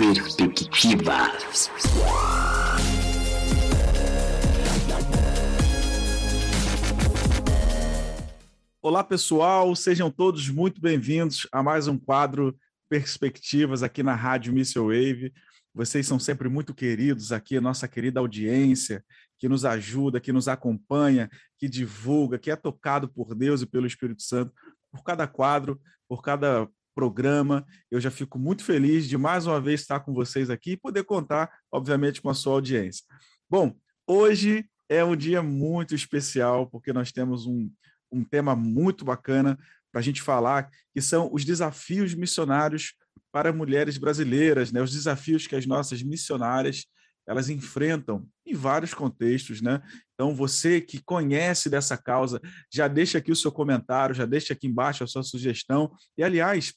Perspectivas. Olá, pessoal, sejam todos muito bem-vindos a mais um quadro Perspectivas aqui na Rádio Missile Wave. Vocês são sempre muito queridos aqui, nossa querida audiência, que nos ajuda, que nos acompanha, que divulga, que é tocado por Deus e pelo Espírito Santo, por cada quadro, por cada programa. Eu já fico muito feliz de mais uma vez estar com vocês aqui e poder contar, obviamente, com a sua audiência. Bom, hoje é um dia muito especial, porque nós temos um, um tema muito bacana para a gente falar, que são os desafios missionários para mulheres brasileiras, né? os desafios que as nossas missionárias elas enfrentam em vários contextos, né? Então, você que conhece dessa causa, já deixa aqui o seu comentário, já deixa aqui embaixo a sua sugestão. E, aliás,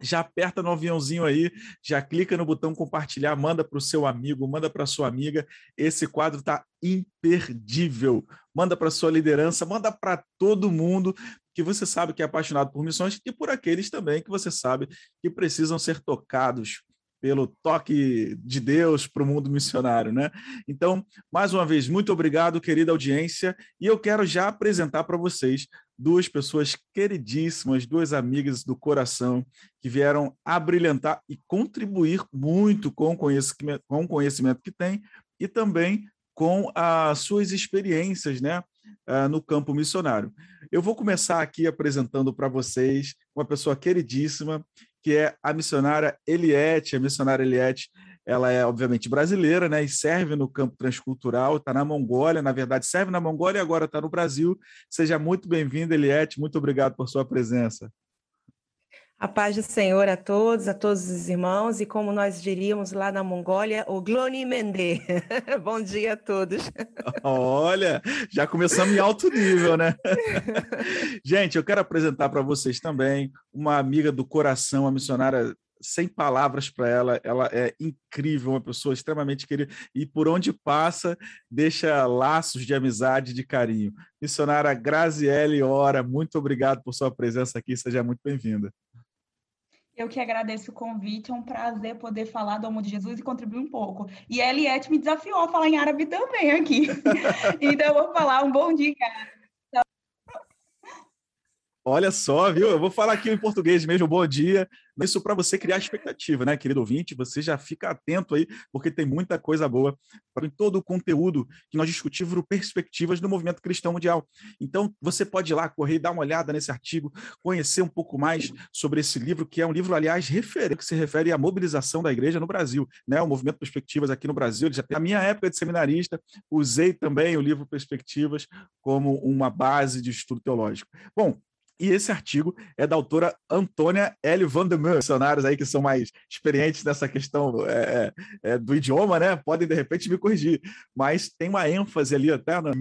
já aperta no aviãozinho aí, já clica no botão compartilhar, manda para o seu amigo, manda para sua amiga. Esse quadro está imperdível. Manda para sua liderança, manda para todo mundo que você sabe que é apaixonado por missões e por aqueles também que você sabe que precisam ser tocados pelo toque de Deus para o mundo missionário, né? Então, mais uma vez, muito obrigado, querida audiência, e eu quero já apresentar para vocês duas pessoas queridíssimas, duas amigas do coração que vieram abrilhantar e contribuir muito com o conhecimento, com o conhecimento que têm e também com as suas experiências, né, ah, no campo missionário. Eu vou começar aqui apresentando para vocês uma pessoa queridíssima que é a missionária Eliette. A missionária Eliette, ela é obviamente brasileira, né, e serve no campo transcultural, está na Mongólia, na verdade serve na Mongólia e agora está no Brasil. Seja muito bem-vinda, Eliette, muito obrigado por sua presença. A paz do Senhor a todos, a todos os irmãos, e como nós diríamos lá na Mongólia, o Gloni Mendê. Bom dia a todos. Olha, já começamos em alto nível, né? Gente, eu quero apresentar para vocês também uma amiga do coração, a missionária sem palavras para ela, ela é incrível, uma pessoa extremamente querida e por onde passa deixa laços de amizade, de carinho. Missionária Graziele Ora, muito obrigado por sua presença aqui, seja muito bem-vinda. Eu que agradeço o convite, é um prazer poder falar do amor de Jesus e contribuir um pouco. E a Eliette me desafiou a falar em árabe também aqui. então eu vou falar um bom dia, Olha só, viu? Eu vou falar aqui em português mesmo, bom dia. Isso para você criar expectativa, né, querido ouvinte? Você já fica atento aí, porque tem muita coisa boa para todo o conteúdo que nós discutimos perspectivas do movimento cristão mundial. Então, você pode ir lá correr dar uma olhada nesse artigo, conhecer um pouco mais sobre esse livro, que é um livro, aliás, que se refere à mobilização da igreja no Brasil, né? O movimento Perspectivas aqui no Brasil. Já tem... Na minha época de seminarista, usei também o livro Perspectivas como uma base de estudo teológico. Bom, e esse artigo é da autora Antônia L. van der aí que são mais experientes nessa questão é, é, é, do idioma, né? Podem, de repente, me corrigir. Mas tem uma ênfase ali até na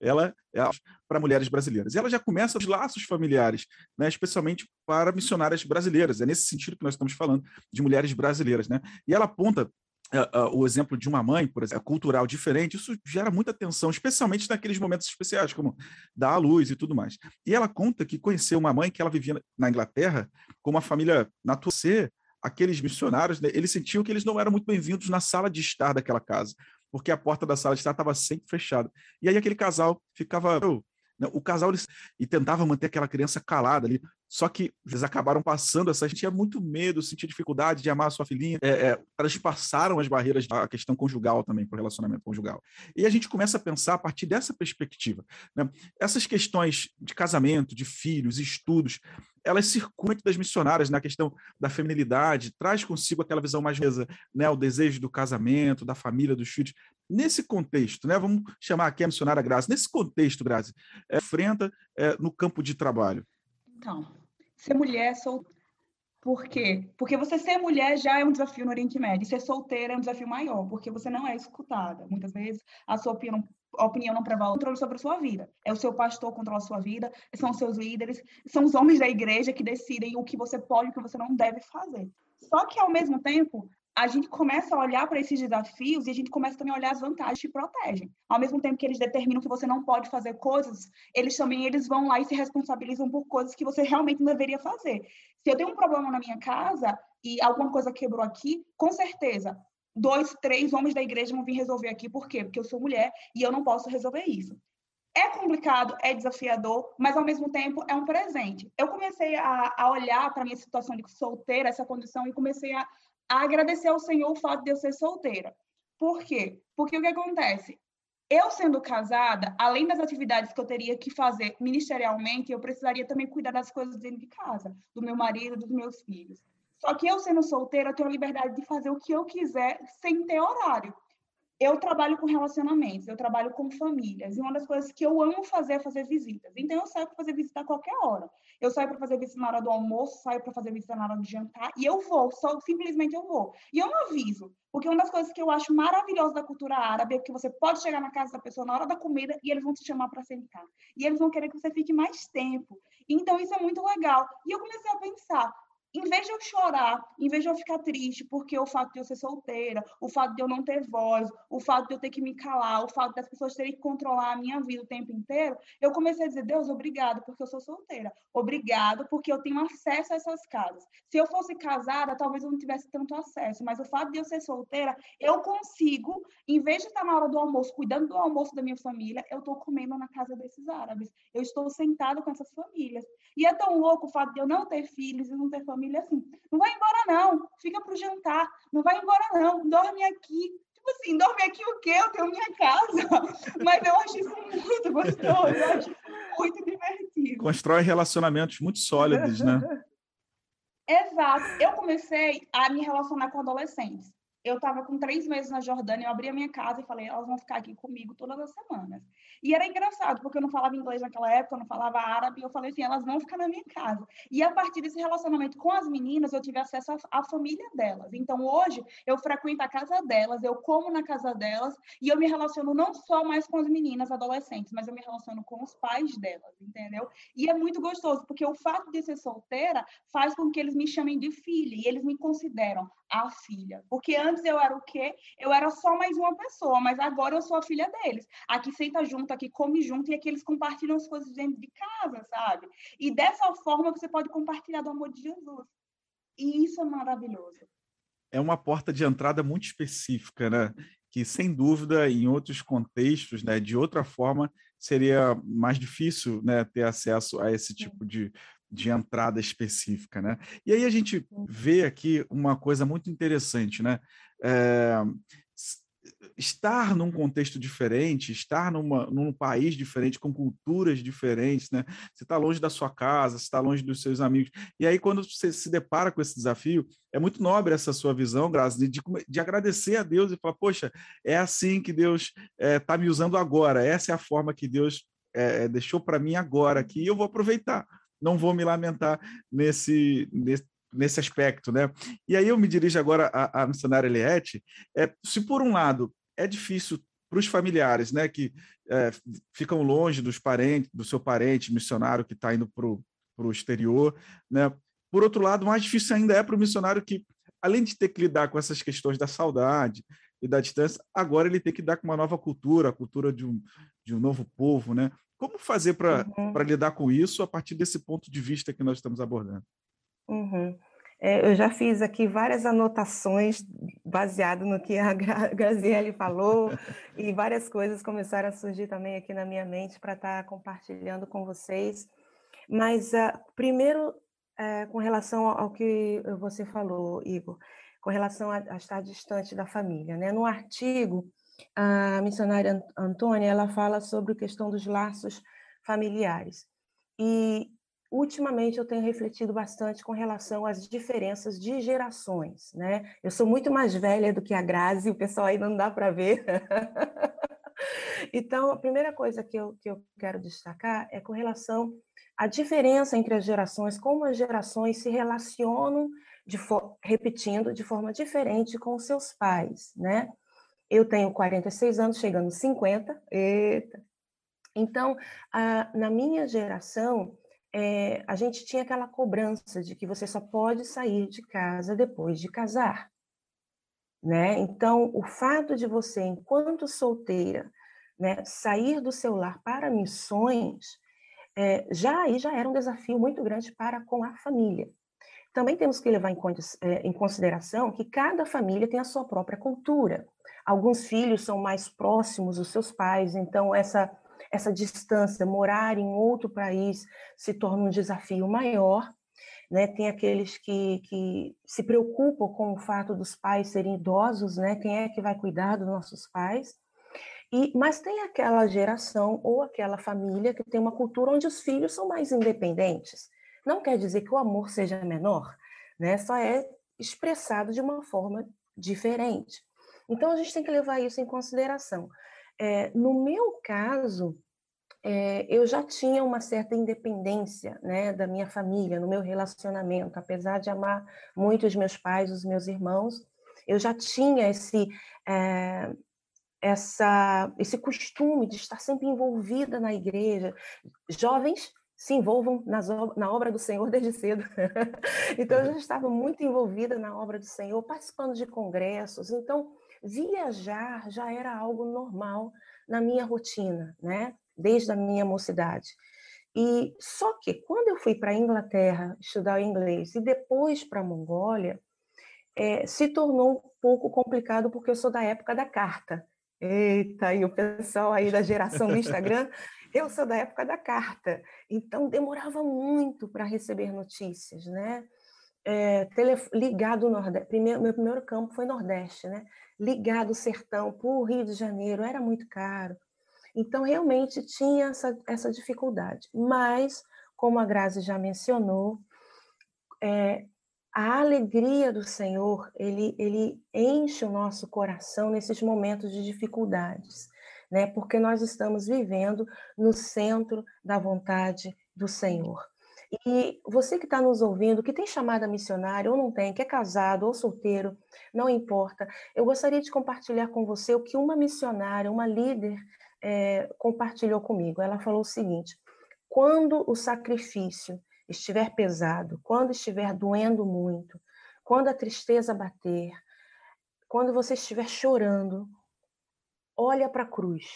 ela é para mulheres brasileiras. E ela já começa os laços familiares, né, especialmente para missionárias brasileiras. É nesse sentido que nós estamos falando de mulheres brasileiras. Né? E ela aponta uh, uh, o exemplo de uma mãe, por exemplo, cultural diferente, isso gera muita tensão, especialmente naqueles momentos especiais, como dar à luz e tudo mais. E ela conta que conheceu uma mãe que ela vivia na Inglaterra com uma família natural. Aqueles missionários, né, eles sentiam que eles não eram muito bem-vindos na sala de estar daquela casa, porque a porta da sala de estar estava sempre fechada. E aí aquele casal ficava o casal eles, e tentava manter aquela criança calada ali. Só que eles acabaram passando essa. Gente tinha muito medo, sentia dificuldade de amar a sua filhinha. É, é, elas passaram as barreiras da questão conjugal também, para o relacionamento conjugal. E a gente começa a pensar a partir dessa perspectiva. Né? Essas questões de casamento, de filhos, estudos, elas circulam das missionárias na questão da feminilidade, traz consigo aquela visão mais mesa, né? o desejo do casamento, da família, dos filhos. Nesse contexto, né? vamos chamar aqui a missionária Grazi, nesse contexto, Grazi, é, enfrenta é, no campo de trabalho. Então, ser mulher sol... Por quê? Porque você ser mulher já é um desafio no Oriente Médio. Ser solteira é um desafio maior, porque você não é escutada. Muitas vezes a sua opinião, a opinião não prevalece controle sobre a sua vida. É o seu pastor que controla a sua vida, são os seus líderes, são os homens da igreja que decidem o que você pode e o que você não deve fazer. Só que, ao mesmo tempo, a gente começa a olhar para esses desafios e a gente começa também a olhar as vantagens que protegem. Ao mesmo tempo que eles determinam que você não pode fazer coisas, eles também eles vão lá e se responsabilizam por coisas que você realmente não deveria fazer. Se eu tenho um problema na minha casa e alguma coisa quebrou aqui, com certeza, dois, três homens da igreja vão vir resolver aqui. Por quê? Porque eu sou mulher e eu não posso resolver isso. É complicado, é desafiador, mas ao mesmo tempo é um presente. Eu comecei a, a olhar para a minha situação de solteira, essa condição, e comecei a, a agradecer ao Senhor o fato de eu ser solteira. Por quê? Porque o que acontece? Eu sendo casada, além das atividades que eu teria que fazer ministerialmente, eu precisaria também cuidar das coisas dentro de casa, do meu marido, dos meus filhos. Só que eu sendo solteira, eu tenho a liberdade de fazer o que eu quiser sem ter horário eu trabalho com relacionamentos, eu trabalho com famílias, e uma das coisas que eu amo fazer é fazer visitas. Então, eu saio para fazer visita a qualquer hora. Eu saio para fazer visita na hora do almoço, saio para fazer visita na hora de jantar, e eu vou, só simplesmente eu vou. E eu não aviso, porque uma das coisas que eu acho maravilhosa da cultura árabe é que você pode chegar na casa da pessoa na hora da comida e eles vão te chamar para sentar. E eles vão querer que você fique mais tempo. Então, isso é muito legal. E eu comecei a pensar, em vez de eu chorar, em vez de eu ficar triste porque o fato de eu ser solteira, o fato de eu não ter voz, o fato de eu ter que me calar, o fato das pessoas terem que controlar a minha vida o tempo inteiro, eu comecei a dizer, Deus, obrigado porque eu sou solteira. Obrigado porque eu tenho acesso a essas casas. Se eu fosse casada, talvez eu não tivesse tanto acesso, mas o fato de eu ser solteira, eu consigo, em vez de estar na hora do almoço, cuidando do almoço da minha família, eu estou comendo na casa desses árabes. Eu estou sentada com essas famílias. E é tão louco o fato de eu não ter filhos e não ter família família assim: não vai embora, não, fica para o jantar, não vai embora, não, dorme aqui. Tipo assim, dorme aqui o quê? Eu tenho minha casa. Mas eu acho isso muito gostoso, eu acho muito divertido. Constrói relacionamentos muito sólidos, né? Exato. Eu comecei a me relacionar com adolescentes eu estava com três meses na Jordânia, eu abri a minha casa e falei, elas vão ficar aqui comigo todas as semanas. E era engraçado, porque eu não falava inglês naquela época, eu não falava árabe, eu falei assim, elas vão ficar na minha casa. E a partir desse relacionamento com as meninas, eu tive acesso à família delas. Então, hoje, eu frequento a casa delas, eu como na casa delas, e eu me relaciono não só mais com as meninas adolescentes, mas eu me relaciono com os pais delas, entendeu? E é muito gostoso, porque o fato de ser solteira faz com que eles me chamem de filha, e eles me consideram a filha. Porque antes eu era o quê? Eu era só mais uma pessoa, mas agora eu sou a filha deles. Aqui senta junto, aqui come junto, e aqui eles compartilham as coisas dentro de casa, sabe? E dessa forma você pode compartilhar do amor de Jesus. E isso é maravilhoso. É uma porta de entrada muito específica, né? Que, sem dúvida, em outros contextos, né, de outra forma, seria mais difícil né, ter acesso a esse tipo de, de entrada específica, né? E aí a gente vê aqui uma coisa muito interessante, né? É, estar num contexto diferente, estar numa, num país diferente, com culturas diferentes, né? Você está longe da sua casa, você está longe dos seus amigos. E aí, quando você se depara com esse desafio, é muito nobre essa sua visão, Graça, de, de agradecer a Deus e falar, poxa, é assim que Deus está é, me usando agora, essa é a forma que Deus é, deixou para mim agora aqui, e eu vou aproveitar não vou me lamentar nesse, nesse, nesse aspecto, né? E aí eu me dirijo agora à, à missionária Eliette. É, se por um lado é difícil para os familiares, né, que é, ficam longe dos parentes, do seu parente missionário que está indo para o exterior, né? Por outro lado, mais difícil ainda é para o missionário que, além de ter que lidar com essas questões da saudade e da distância, agora ele tem que lidar com uma nova cultura, a cultura de um, de um novo povo, né? Como fazer para uhum. lidar com isso a partir desse ponto de vista que nós estamos abordando? Uhum. É, eu já fiz aqui várias anotações baseado no que a Graziele falou e várias coisas começaram a surgir também aqui na minha mente para estar tá compartilhando com vocês. Mas uh, primeiro, uh, com relação ao que você falou, Igor, com relação a, a estar distante da família, né? No artigo a missionária Antônia, ela fala sobre a questão dos laços familiares. E ultimamente eu tenho refletido bastante com relação às diferenças de gerações, né? Eu sou muito mais velha do que a Grazi, o pessoal aí não dá para ver. então, a primeira coisa que eu, que eu quero destacar é com relação à diferença entre as gerações, como as gerações se relacionam, de repetindo, de forma diferente com seus pais, né? Eu tenho 46 anos, chegando 50. Eita. Então, a, na minha geração, é, a gente tinha aquela cobrança de que você só pode sair de casa depois de casar. Né? Então, o fato de você, enquanto solteira, né, sair do seu lar para missões, é, já aí já era um desafio muito grande para com a família. Também temos que levar em, é, em consideração que cada família tem a sua própria cultura. Alguns filhos são mais próximos dos seus pais, então essa, essa distância, morar em outro país, se torna um desafio maior. Né? Tem aqueles que, que se preocupam com o fato dos pais serem idosos, né? quem é que vai cuidar dos nossos pais? E, mas tem aquela geração ou aquela família que tem uma cultura onde os filhos são mais independentes. Não quer dizer que o amor seja menor, né? Só é expressado de uma forma diferente. Então a gente tem que levar isso em consideração. É, no meu caso, é, eu já tinha uma certa independência né, da minha família, no meu relacionamento, apesar de amar muito os meus pais, os meus irmãos, eu já tinha esse, é, essa, esse costume de estar sempre envolvida na igreja. Jovens se envolvam nas, na obra do Senhor desde cedo. então, eu já estava muito envolvida na obra do Senhor, participando de congressos. Então, viajar já era algo normal na minha rotina, né? Desde a minha mocidade. E só que quando eu fui para a Inglaterra estudar inglês e depois para a Mongólia, é, se tornou um pouco complicado porque eu sou da época da carta. Eita, e o pessoal aí da geração do Instagram, eu sou da época da carta, então demorava muito para receber notícias, né? É, tele, ligado Nordeste, primeiro, meu primeiro campo foi Nordeste, né? Ligado Sertão para o Rio de Janeiro, era muito caro. Então, realmente tinha essa, essa dificuldade. Mas, como a Grazi já mencionou, é, a alegria do Senhor, ele, ele enche o nosso coração nesses momentos de dificuldades, né? Porque nós estamos vivendo no centro da vontade do Senhor. E você que está nos ouvindo, que tem chamada missionária ou não tem, que é casado ou solteiro, não importa, eu gostaria de compartilhar com você o que uma missionária, uma líder, é, compartilhou comigo. Ela falou o seguinte: quando o sacrifício estiver pesado, quando estiver doendo muito, quando a tristeza bater, quando você estiver chorando, olha para a cruz.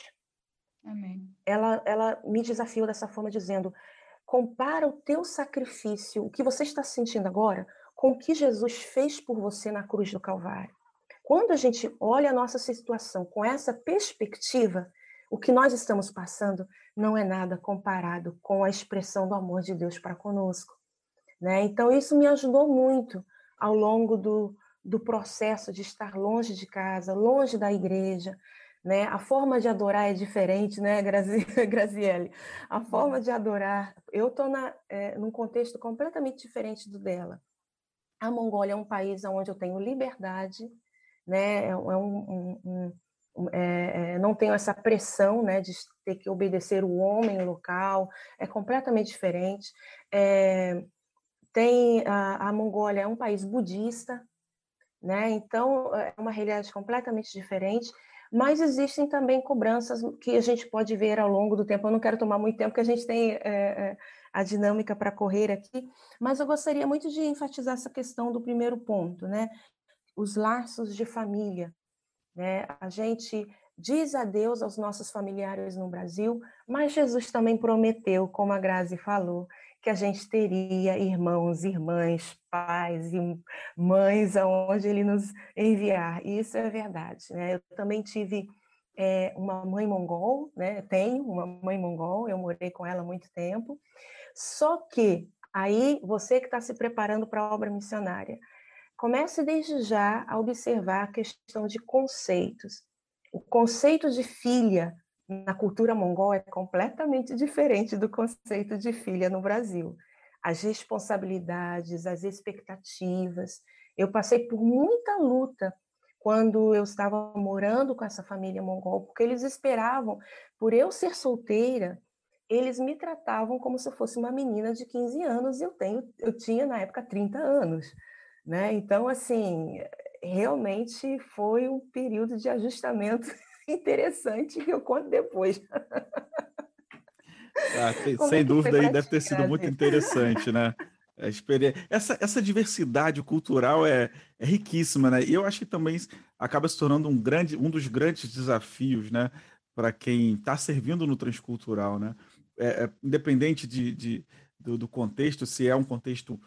Amém. Ela, ela me desafiou dessa forma, dizendo: compara o teu sacrifício, o que você está sentindo agora, com o que Jesus fez por você na cruz do Calvário. Quando a gente olha a nossa situação com essa perspectiva, o que nós estamos passando não é nada comparado com a expressão do amor de Deus para conosco. Né? Então, isso me ajudou muito ao longo do, do processo de estar longe de casa, longe da igreja. Né? A forma de adorar é diferente, né, Graziele? A forma de adorar, eu estou é, num contexto completamente diferente do dela. A Mongólia é um país onde eu tenho liberdade, né? é um, um, um é, não tenho essa pressão né, de ter que obedecer o homem local, é completamente diferente. É, tem a, a, Mongólia é um país budista, né, então é uma realidade completamente diferente, mas existem também cobranças que a gente pode ver ao longo do tempo. Eu não quero tomar muito tempo, porque a gente tem é, a dinâmica para correr aqui, mas eu gostaria muito de enfatizar essa questão do primeiro ponto, né? Os laços de família. Né? A gente diz adeus aos nossos familiares no Brasil, mas Jesus também prometeu, como a Grazi falou, que a gente teria irmãos, irmãs, pais e mães aonde ele nos enviar. E isso é verdade. Né? Eu também tive é, uma mãe mongol, né? tenho uma mãe mongol, eu morei com ela há muito tempo. Só que aí você que está se preparando para a obra missionária, Comece desde já a observar a questão de conceitos. O conceito de filha na cultura mongol é completamente diferente do conceito de filha no Brasil. As responsabilidades, as expectativas. Eu passei por muita luta quando eu estava morando com essa família mongol, porque eles esperavam, por eu ser solteira, eles me tratavam como se eu fosse uma menina de 15 anos e eu tenho, eu tinha na época 30 anos. Né? Então, assim, realmente foi um período de ajustamento interessante que eu conto depois. Ah, tem, sem é dúvida aí deve ter sido muito interessante, né? Essa, essa diversidade cultural é, é riquíssima, né? E eu acho que também acaba se tornando um, grande, um dos grandes desafios, né? Para quem está servindo no transcultural, né? É, é, independente de, de do, do, contexto, se é um contexto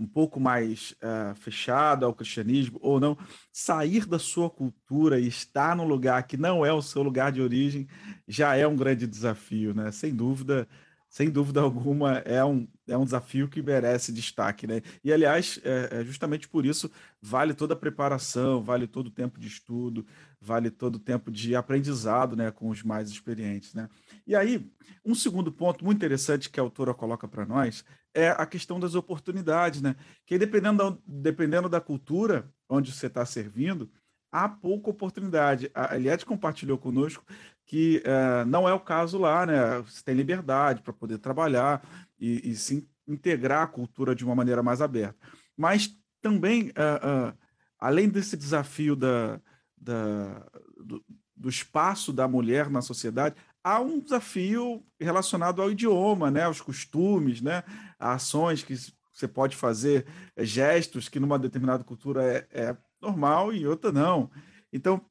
um pouco mais uh, fechado ao cristianismo ou não, sair da sua cultura e estar num lugar que não é o seu lugar de origem já é um grande desafio, né? Sem dúvida, sem dúvida alguma, é um, é um desafio que merece destaque, né? E, aliás, é, é justamente por isso vale toda a preparação, vale todo o tempo de estudo, vale todo o tempo de aprendizado, né, com os mais experientes, né? E aí, um segundo ponto muito interessante que a autora coloca para nós é a questão das oportunidades, né? Que dependendo da, dependendo da cultura onde você está servindo, há pouca oportunidade. A Eliette compartilhou conosco que uh, não é o caso lá, né? Você tem liberdade para poder trabalhar e, e, se integrar a cultura de uma maneira mais aberta. Mas também, uh, uh, além desse desafio da, da do, do, espaço da mulher na sociedade, há um desafio relacionado ao idioma, né? Aos costumes, né? A ações que você pode fazer, gestos que numa determinada cultura é, é normal e outra não. Então,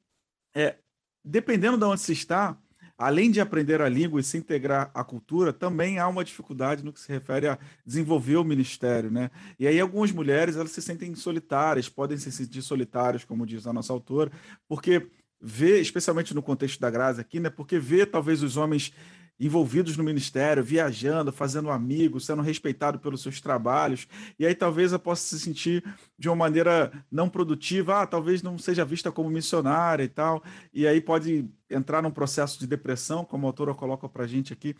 é, dependendo de onde se está, além de aprender a língua e se integrar à cultura, também há uma dificuldade no que se refere a desenvolver o ministério, né? E aí algumas mulheres elas se sentem solitárias, podem se sentir solitárias, como diz a nossa autora, porque vê, especialmente no contexto da Graça aqui, né? Porque vê talvez os homens envolvidos no ministério, viajando, fazendo amigos, sendo respeitado pelos seus trabalhos, e aí talvez eu possa se sentir de uma maneira não produtiva, ah, talvez não seja vista como missionária e tal, e aí pode entrar num processo de depressão, como a autora coloca para a gente aqui.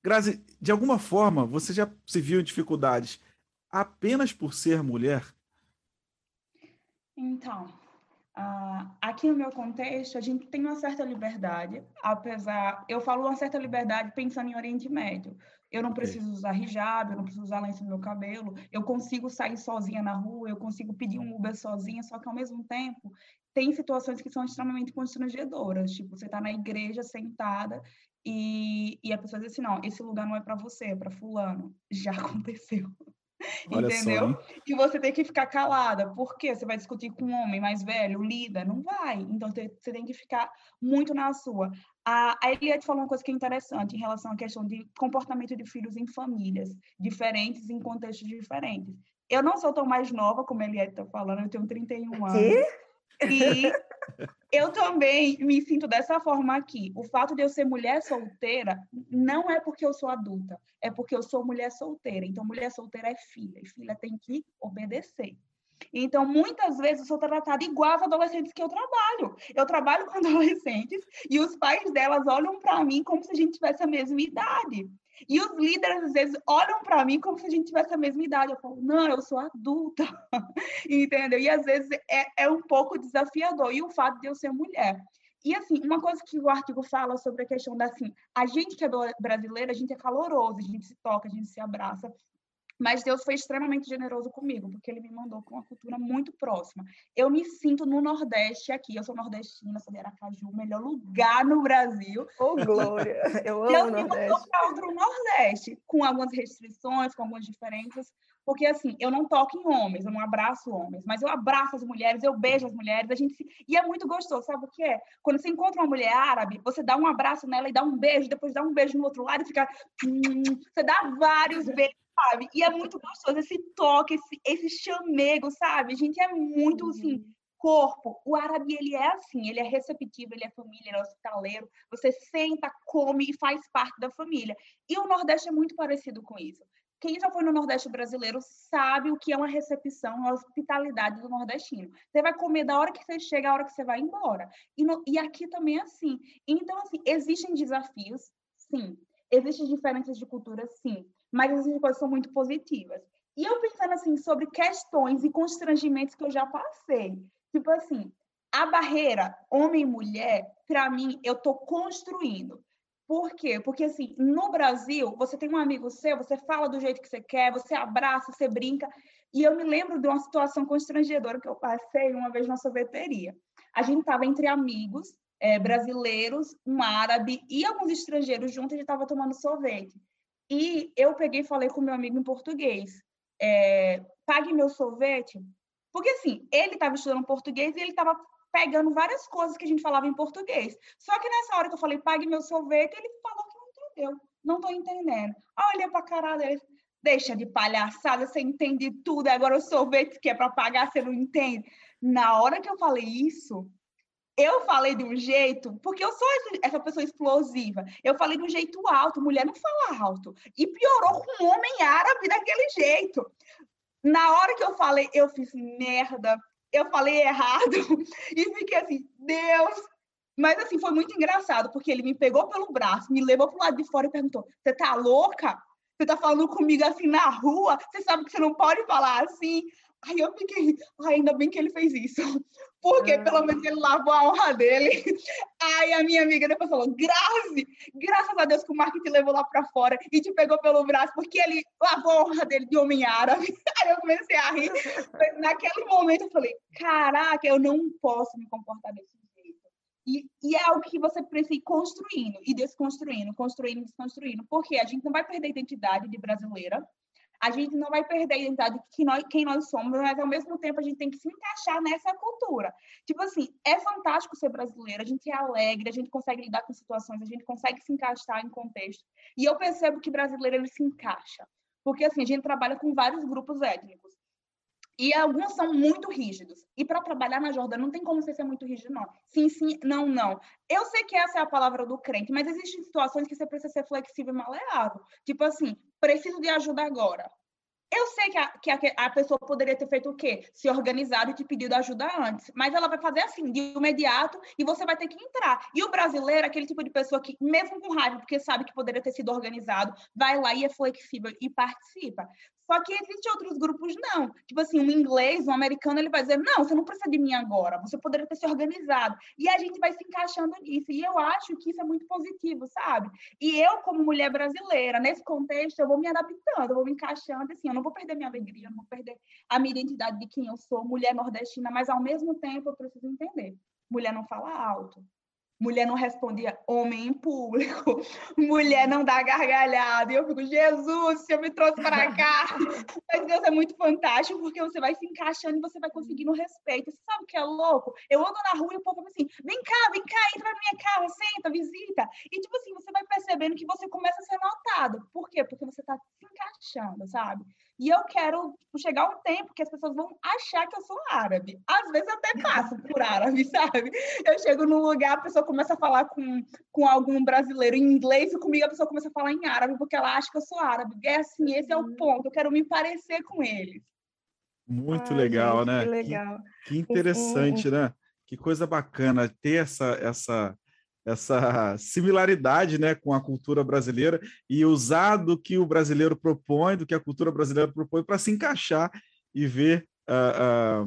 Grazi, de alguma forma, você já se viu em dificuldades apenas por ser mulher? Então, aqui no meu contexto, a gente tem uma certa liberdade, apesar, eu falo uma certa liberdade pensando em Oriente Médio. Eu não preciso usar hijab, eu não preciso usar lenço no meu cabelo, eu consigo sair sozinha na rua, eu consigo pedir um Uber sozinha, só que ao mesmo tempo tem situações que são extremamente constrangedoras, tipo, você está na igreja sentada e, e a pessoa diz assim, não, esse lugar não é para você, é para fulano. Já aconteceu. Entendeu? Só, que você tem que ficar calada. Por quê? Você vai discutir com um homem mais velho, líder? Não vai. Então, você tem que ficar muito na sua. A, a Eliette falou uma coisa que é interessante em relação à questão de comportamento de filhos em famílias diferentes, em contextos diferentes. Eu não sou tão mais nova, como a Eliette está falando, eu tenho 31 anos. Que? E eu também me sinto dessa forma aqui. O fato de eu ser mulher solteira não é porque eu sou adulta, é porque eu sou mulher solteira. Então, mulher solteira é filha, e filha tem que obedecer. Então, muitas vezes eu sou tratada igual às adolescentes que eu trabalho. Eu trabalho com adolescentes e os pais delas olham para mim como se a gente tivesse a mesma idade. E os líderes, às vezes, olham para mim como se a gente tivesse a mesma idade. Eu falo, não, eu sou adulta. Entendeu? E às vezes é, é um pouco desafiador. E o fato de eu ser mulher. E assim, uma coisa que o artigo fala sobre a questão da assim, a gente que é brasileira, a gente é caloroso, a gente se toca, a gente se abraça, mas Deus foi extremamente generoso comigo, porque ele me mandou com uma cultura muito próxima. Eu me sinto no Nordeste aqui, eu sou nordestina, sou de Aracaju, o melhor lugar no Brasil. Ô, oh, Glória! Eu amo Deus o Nordeste. me mandou para outro Nordeste, com algumas restrições, com algumas diferenças, porque assim, eu não toco em homens, eu não abraço homens, mas eu abraço as mulheres, eu beijo as mulheres, a gente se... e é muito gostoso, sabe o que é? Quando você encontra uma mulher árabe, você dá um abraço nela e dá um beijo, depois dá um beijo no outro lado e fica hum, você dá vários beijos sabe? E é muito gostoso esse toque, esse, esse chamego, sabe? A gente é muito, assim, uhum. corpo. O árabe, ele é assim, ele é receptivo, ele é família, ele é hospitaleiro. Você senta, come e faz parte da família. E o Nordeste é muito parecido com isso. Quem já foi no Nordeste brasileiro sabe o que é uma recepção, a hospitalidade do nordestino. Você vai comer da hora que você chega, à hora que você vai embora. E, no, e aqui também é assim. Então, assim, existem desafios, sim. Existem diferenças de cultura, sim mas essas coisas são muito positivas. E eu pensando assim sobre questões e constrangimentos que eu já passei. Tipo assim, a barreira homem e mulher, para mim, eu tô construindo. Por quê? Porque assim, no Brasil, você tem um amigo seu, você fala do jeito que você quer, você abraça, você brinca. E eu me lembro de uma situação constrangedora que eu passei uma vez na sorveteria. A gente estava entre amigos é, brasileiros, um árabe e alguns estrangeiros juntos, a gente estava tomando sorvete. E eu peguei e falei com meu amigo em português, é, pague meu sorvete, porque assim, ele estava estudando português e ele estava pegando várias coisas que a gente falava em português. Só que nessa hora que eu falei, pague meu sorvete, ele falou que não entendeu, não estou entendendo. Aí eu olhei para a cara dele, deixa de palhaçada, você entende tudo, agora o sorvete que é para pagar, você não entende. Na hora que eu falei isso, eu falei de um jeito, porque eu sou essa pessoa explosiva. Eu falei de um jeito alto, mulher não fala alto. E piorou com um homem árabe daquele jeito. Na hora que eu falei, eu fiz merda, eu falei errado e fiquei assim, Deus. Mas assim, foi muito engraçado, porque ele me pegou pelo braço, me levou pro lado de fora e perguntou: Você tá louca? Você tá falando comigo assim na rua? Você sabe que você não pode falar assim? Aí eu fiquei, ainda bem que ele fez isso, porque ah. pelo menos ele lavou a honra dele. Aí a minha amiga depois falou, Grazi, graças a Deus que o Mark te levou lá para fora e te pegou pelo braço, porque ele lavou a honra dele de homem árabe. Aí eu comecei a rir. Naquele momento eu falei, caraca, eu não posso me comportar desse jeito. E, e, é algo que você precisa ir construindo e desconstruindo, construindo e desconstruindo, porque a gente não vai perder a identidade de brasileira, a gente não vai perder a identidade de quem nós, quem nós somos, mas ao mesmo tempo a gente tem que se encaixar nessa cultura. Tipo assim, é fantástico ser brasileiro, a gente é alegre, a gente consegue lidar com situações, a gente consegue se encaixar em contexto. E eu percebo que brasileiro ele se encaixa, porque assim, a gente trabalha com vários grupos étnicos. E alguns são muito rígidos. E para trabalhar na Jordânia não tem como você ser muito rígido, não. Sim, sim, não, não. Eu sei que essa é a palavra do crente, mas existem situações que você precisa ser flexível e maleável. Tipo assim, preciso de ajuda agora. Eu sei que a, que a, a, pessoa poderia ter feito o quê? Se organizado e te pedido ajuda antes. Mas ela vai fazer assim, de imediato, e você vai ter que entrar. E o brasileiro é aquele tipo de pessoa que, mesmo com raiva, porque sabe que poderia ter sido organizado, vai lá e é flexível e participa. Só que existem outros grupos, não. Tipo assim, um inglês, um americano, ele vai dizer, não, você não precisa de mim agora, você poderia ter se organizado. E a gente vai se encaixando nisso. E eu acho que isso é muito positivo, sabe? E eu, como mulher brasileira, nesse contexto, eu vou me adaptando, eu vou me encaixando, assim, eu não vou perder minha alegria, eu não vou perder a minha identidade de quem eu sou, mulher nordestina, mas ao mesmo tempo eu preciso entender. Mulher não fala alto, mulher não respondia homem em público, mulher não dá gargalhada. E eu fico, Jesus, o Senhor me trouxe para cá. Mas Deus é muito fantástico, porque você vai se encaixando e você vai conseguindo respeito. Você sabe o que é louco? Eu ando na rua e o povo fala assim: vem cá, vem cá, entra na minha casa, senta, visita. E tipo assim, você vai percebendo que você começa a ser notado. Por quê? Porque você está se encaixando, sabe? E eu quero tipo, chegar um tempo que as pessoas vão achar que eu sou árabe. Às vezes eu até passo por árabe, sabe? Eu chego num lugar, a pessoa começa a falar com, com algum brasileiro em inglês e comigo a pessoa começa a falar em árabe porque ela acha que eu sou árabe. E é assim, esse é o uhum. ponto. Eu quero me parecer com eles. Muito Ai, legal, gente, né? Que, legal. Que, que interessante, né? Que coisa bacana ter essa, essa essa similaridade né, com a cultura brasileira e usar do que o brasileiro propõe, do que a cultura brasileira propõe, para se encaixar e ver a,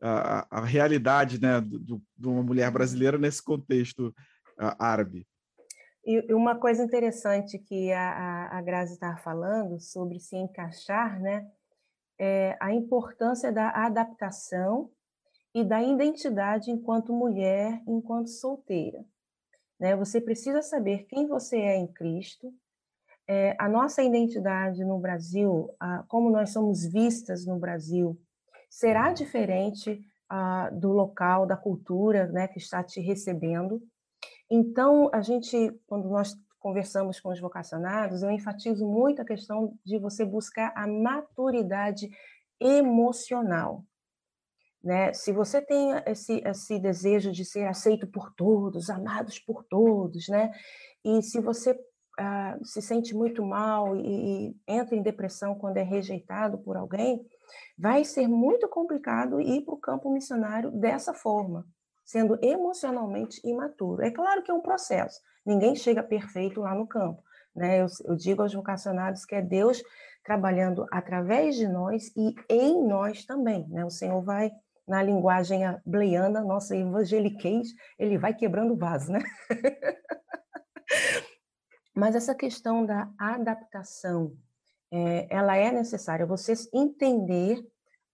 a, a realidade né, do, de uma mulher brasileira nesse contexto árabe. E uma coisa interessante que a, a Grazi estava falando sobre se encaixar, né, é a importância da adaptação e da identidade enquanto mulher, enquanto solteira. Né? Você precisa saber quem você é em Cristo. É, a nossa identidade no Brasil, a, como nós somos vistas no Brasil, será diferente a, do local, da cultura né, que está te recebendo. Então, a gente, quando nós conversamos com os vocacionados, eu enfatizo muito a questão de você buscar a maturidade emocional. Né? Se você tem esse, esse desejo de ser aceito por todos, amados por todos, né? e se você uh, se sente muito mal e, e entra em depressão quando é rejeitado por alguém, vai ser muito complicado ir para o campo missionário dessa forma, sendo emocionalmente imaturo. É claro que é um processo, ninguém chega perfeito lá no campo. Né? Eu, eu digo aos vocacionados que é Deus trabalhando através de nós e em nós também. Né? O Senhor vai na linguagem bleiana, nossa evangeliquez, ele vai quebrando o vaso, né? Mas essa questão da adaptação, é, ela é necessária, você entender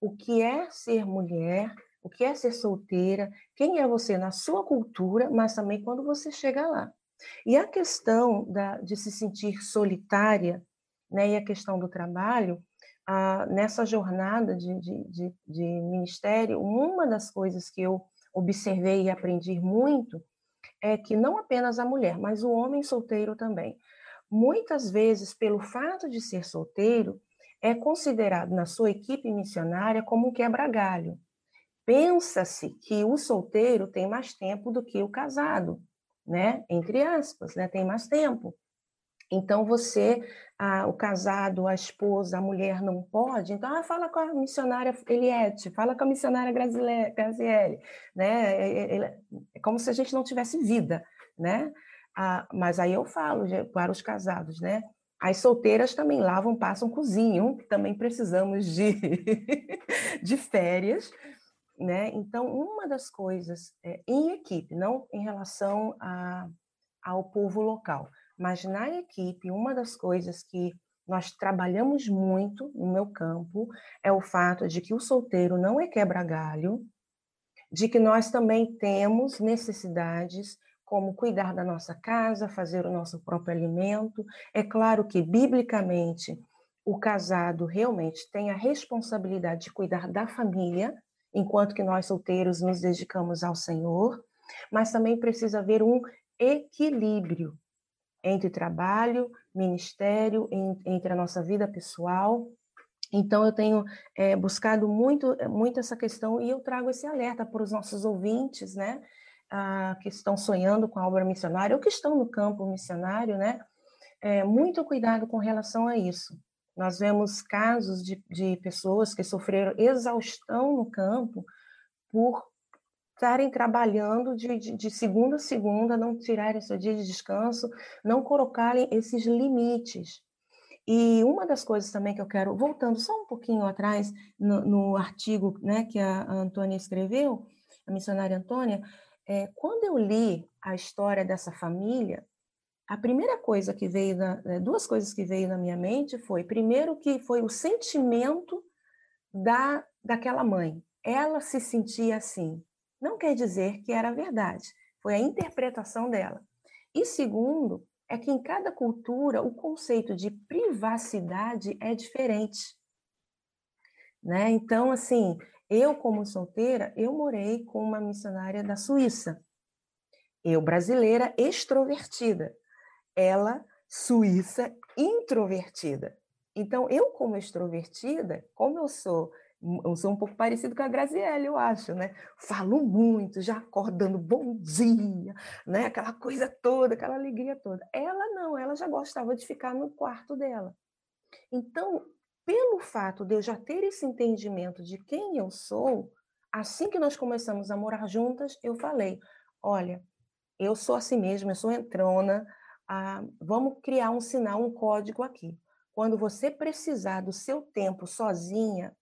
o que é ser mulher, o que é ser solteira, quem é você na sua cultura, mas também quando você chega lá. E a questão da, de se sentir solitária, né, e a questão do trabalho, ah, nessa jornada de, de, de, de ministério, uma das coisas que eu observei e aprendi muito é que não apenas a mulher, mas o homem solteiro também. Muitas vezes, pelo fato de ser solteiro, é considerado na sua equipe missionária como um quebra-galho. Pensa-se que o solteiro tem mais tempo do que o casado, né? Entre aspas, né? Tem mais tempo. Então você, o casado, a esposa, a mulher não pode, então ah, fala com a missionária Eliette, fala com a missionária Graziele, né? É, é, como se a gente não tivesse vida, né? Ah, mas aí eu falo para os casados, né? As solteiras também lavam, passam, cozinham, também precisamos de, de férias, né? Então, uma das coisas é, em equipe, não em relação a, ao povo local, mas na equipe, uma das coisas que nós trabalhamos muito no meu campo é o fato de que o solteiro não é quebra-galho, de que nós também temos necessidades como cuidar da nossa casa, fazer o nosso próprio alimento. É claro que, biblicamente, o casado realmente tem a responsabilidade de cuidar da família, enquanto que nós solteiros nos dedicamos ao Senhor, mas também precisa haver um equilíbrio entre trabalho, ministério, entre a nossa vida pessoal. Então, eu tenho é, buscado muito, muito essa questão e eu trago esse alerta para os nossos ouvintes, né? Ah, que estão sonhando com a obra missionária ou que estão no campo missionário, né? É, muito cuidado com relação a isso. Nós vemos casos de, de pessoas que sofreram exaustão no campo por estarem trabalhando de, de, de, segunda a segunda, não tirarem seu dia de descanso, não colocarem esses limites. E uma das coisas também que eu quero, voltando só um pouquinho atrás, no, no artigo né, que a, Antônia escreveu, a missionária Antônia, é, quando eu li a história dessa família, a primeira coisa que veio, na, né, duas coisas que veio na minha mente foi, primeiro que foi o sentimento da, daquela mãe. Ela se sentia assim, não quer dizer que era verdade, foi a interpretação dela. E segundo, é que em cada cultura o conceito de privacidade é diferente. Né? Então, assim, eu como solteira, eu morei com uma missionária da Suíça. Eu brasileira extrovertida, ela suíça introvertida. Então, eu como extrovertida, como eu sou eu sou um pouco parecido com a Graziella, eu acho, né? Falo muito, já acordando bom dia, né? Aquela coisa toda, aquela alegria toda. Ela não, ela já gostava de ficar no quarto dela. Então, pelo fato de eu já ter esse entendimento de quem eu sou, assim que nós começamos a morar juntas, eu falei: olha, eu sou assim mesmo, eu sou entrona, ah, vamos criar um sinal, um código aqui. Quando você precisar do seu tempo sozinha,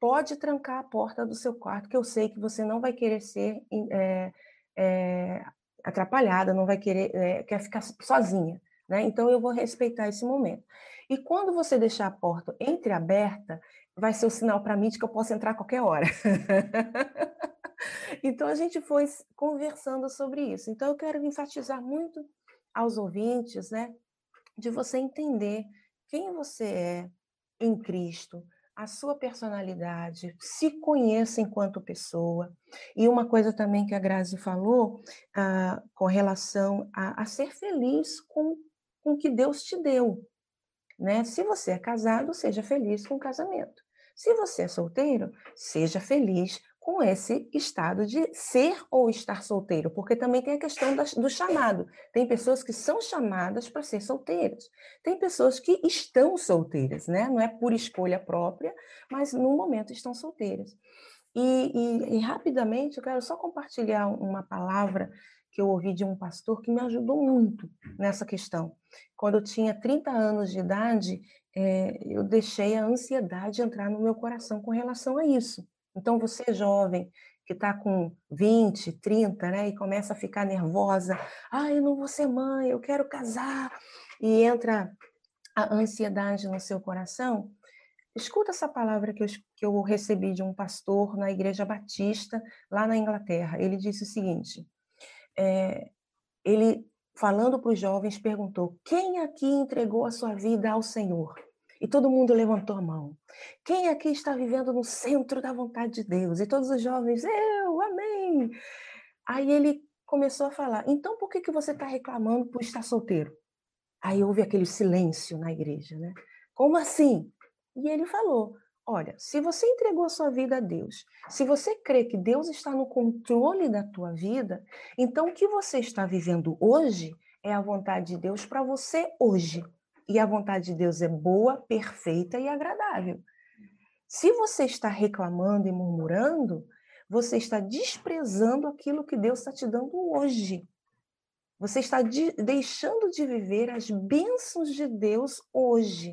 pode trancar a porta do seu quarto, que eu sei que você não vai querer ser é, é, atrapalhada, não vai querer, é, quer ficar sozinha. Né? Então, eu vou respeitar esse momento. E quando você deixar a porta entreaberta, vai ser o sinal para mim de que eu posso entrar a qualquer hora. então, a gente foi conversando sobre isso. Então, eu quero enfatizar muito aos ouvintes, né, de você entender quem você é em Cristo, a sua personalidade, se conheça enquanto pessoa. E uma coisa também que a Grazi falou ah, com relação a, a, ser feliz com, com o que Deus te deu. Né? Se você é casado, seja feliz com o casamento. Se você é solteiro, seja feliz com esse estado de ser ou estar solteiro, porque também tem a questão do chamado. Tem pessoas que são chamadas para ser solteiras, tem pessoas que estão solteiras, né? Não é por escolha própria, mas no momento estão solteiras. E, e, e rapidamente eu quero só compartilhar uma palavra que eu ouvi de um pastor que me ajudou muito nessa questão. Quando eu tinha 30 anos de idade, é, eu deixei a ansiedade entrar no meu coração com relação a isso. Então, você jovem que está com 20, 30, né, e começa a ficar nervosa, ah, eu não vou ser mãe, eu quero casar, e entra a ansiedade no seu coração, escuta essa palavra que eu, que eu recebi de um pastor na Igreja Batista, lá na Inglaterra. Ele disse o seguinte: é, ele, falando para os jovens, perguntou: quem aqui entregou a sua vida ao Senhor? E todo mundo levantou a mão. Quem aqui está vivendo no centro da vontade de Deus? E todos os jovens, eu, amém. Aí ele começou a falar: então por que, que você está reclamando por estar solteiro? Aí houve aquele silêncio na igreja, né? Como assim? E ele falou: Olha, se você entregou a sua vida a Deus, se você crê que Deus está no controle da tua vida, então o que você está vivendo hoje é a vontade de Deus para você hoje. E a vontade de Deus é boa, perfeita e agradável. Se você está reclamando e murmurando, você está desprezando aquilo que Deus está te dando hoje. Você está de, deixando de viver as bênçãos de Deus hoje.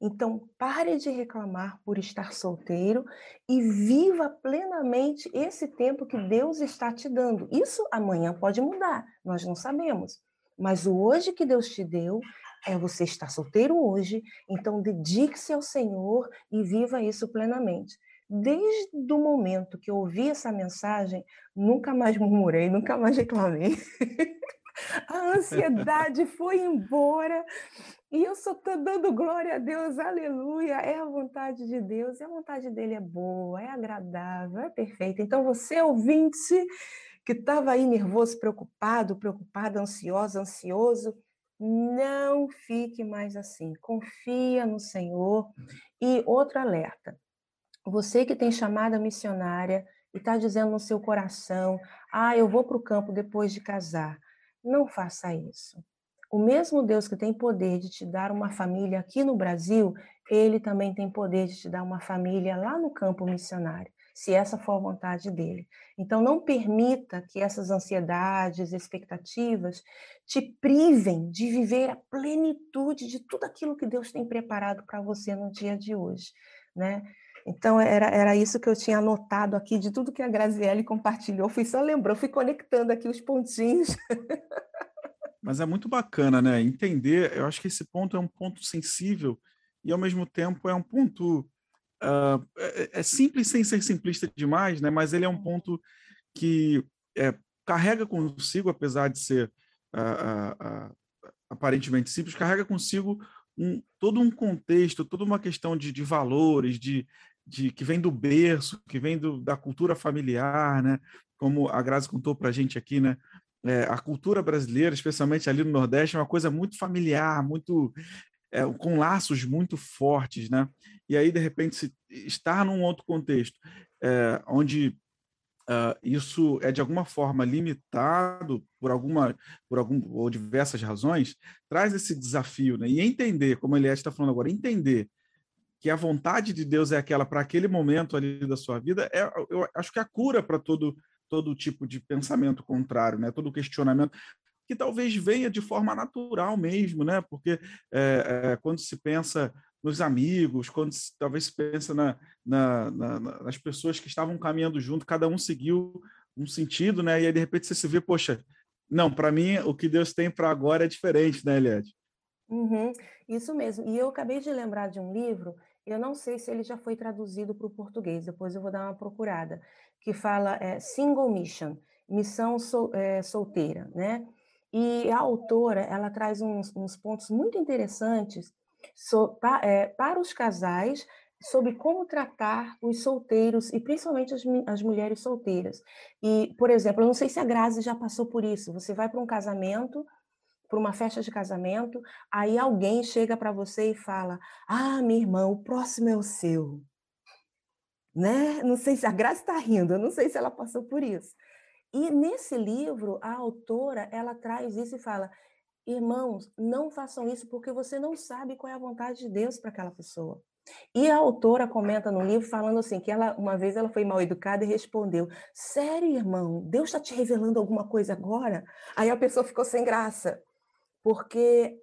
Então, pare de reclamar por estar solteiro e viva plenamente esse tempo que Deus está te dando. Isso amanhã pode mudar, nós não sabemos. Mas o hoje que Deus te deu é você estar solteiro hoje, então dedique-se ao Senhor e viva isso plenamente. Desde o momento que eu ouvi essa mensagem, nunca mais murmurei, nunca mais reclamei. a ansiedade foi embora e eu só estou dando glória a Deus, aleluia. É a vontade de Deus, e a vontade dele é boa, é agradável, é perfeita. Então, você ouvinte que estava aí nervoso, preocupado, preocupado, ansioso, ansioso, não fique mais assim. Confia no Senhor. E outro alerta: você que tem chamada missionária e está dizendo no seu coração, ah, eu vou para o campo depois de casar. Não faça isso. O mesmo Deus que tem poder de te dar uma família aqui no Brasil, ele também tem poder de te dar uma família lá no campo missionário, se essa for a vontade dele. Então, não permita que essas ansiedades, expectativas te privem de viver a plenitude de tudo aquilo que Deus tem preparado para você no dia de hoje, né? Então, era, era isso que eu tinha anotado aqui de tudo que a Graziele compartilhou. Fui só lembrando, fui conectando aqui os pontinhos. Mas é muito bacana, né? Entender, eu acho que esse ponto é um ponto sensível e, ao mesmo tempo, é um ponto. Uh, é, é, simples sem ser simplista demais, né? Mas ele é um ponto que é, carrega consigo, apesar de ser uh, uh, aparentemente simples, carrega consigo um, todo um contexto, toda uma questão de, de valores, de, de que vem do berço, que vem do, da cultura familiar, né? Como a Grazi contou para a gente aqui, né? É, a cultura brasileira, especialmente ali no Nordeste, é uma coisa muito familiar, muito é, com laços muito fortes, né? E aí de repente se estar num outro contexto, é, onde Uh, isso é de alguma forma limitado por alguma por algum ou diversas razões traz esse desafio né? e entender como ele está falando agora entender que a vontade de Deus é aquela para aquele momento ali da sua vida, é, eu acho que é a cura para todo todo tipo de pensamento contrário, né? Todo questionamento que talvez venha de forma natural mesmo, né? Porque é, é, quando se pensa nos amigos, quando se, talvez se pensa na, na, na, nas pessoas que estavam caminhando junto, cada um seguiu um sentido, né? E aí de repente você se vê, poxa, não, para mim o que Deus tem para agora é diferente, né, Eliade? Uhum, isso mesmo. E eu acabei de lembrar de um livro eu não sei se ele já foi traduzido para o português, depois eu vou dar uma procurada, que fala é, Single Mission, missão sol, solteira, né? E a autora, ela traz uns, uns pontos muito interessantes so, pa, é, para os casais sobre como tratar os solteiros e principalmente as, as mulheres solteiras. E, por exemplo, eu não sei se a Grazi já passou por isso. Você vai para um casamento para uma festa de casamento, aí alguém chega para você e fala: Ah, minha irmã, o próximo é o seu. Né? Não sei se a Graça está rindo, eu não sei se ela passou por isso. E nesse livro, a autora ela traz isso e fala: Irmãos, não façam isso porque você não sabe qual é a vontade de Deus para aquela pessoa. E a autora comenta no livro falando assim que ela uma vez ela foi mal educada e respondeu: "Sério, irmão? Deus está te revelando alguma coisa agora?" Aí a pessoa ficou sem graça porque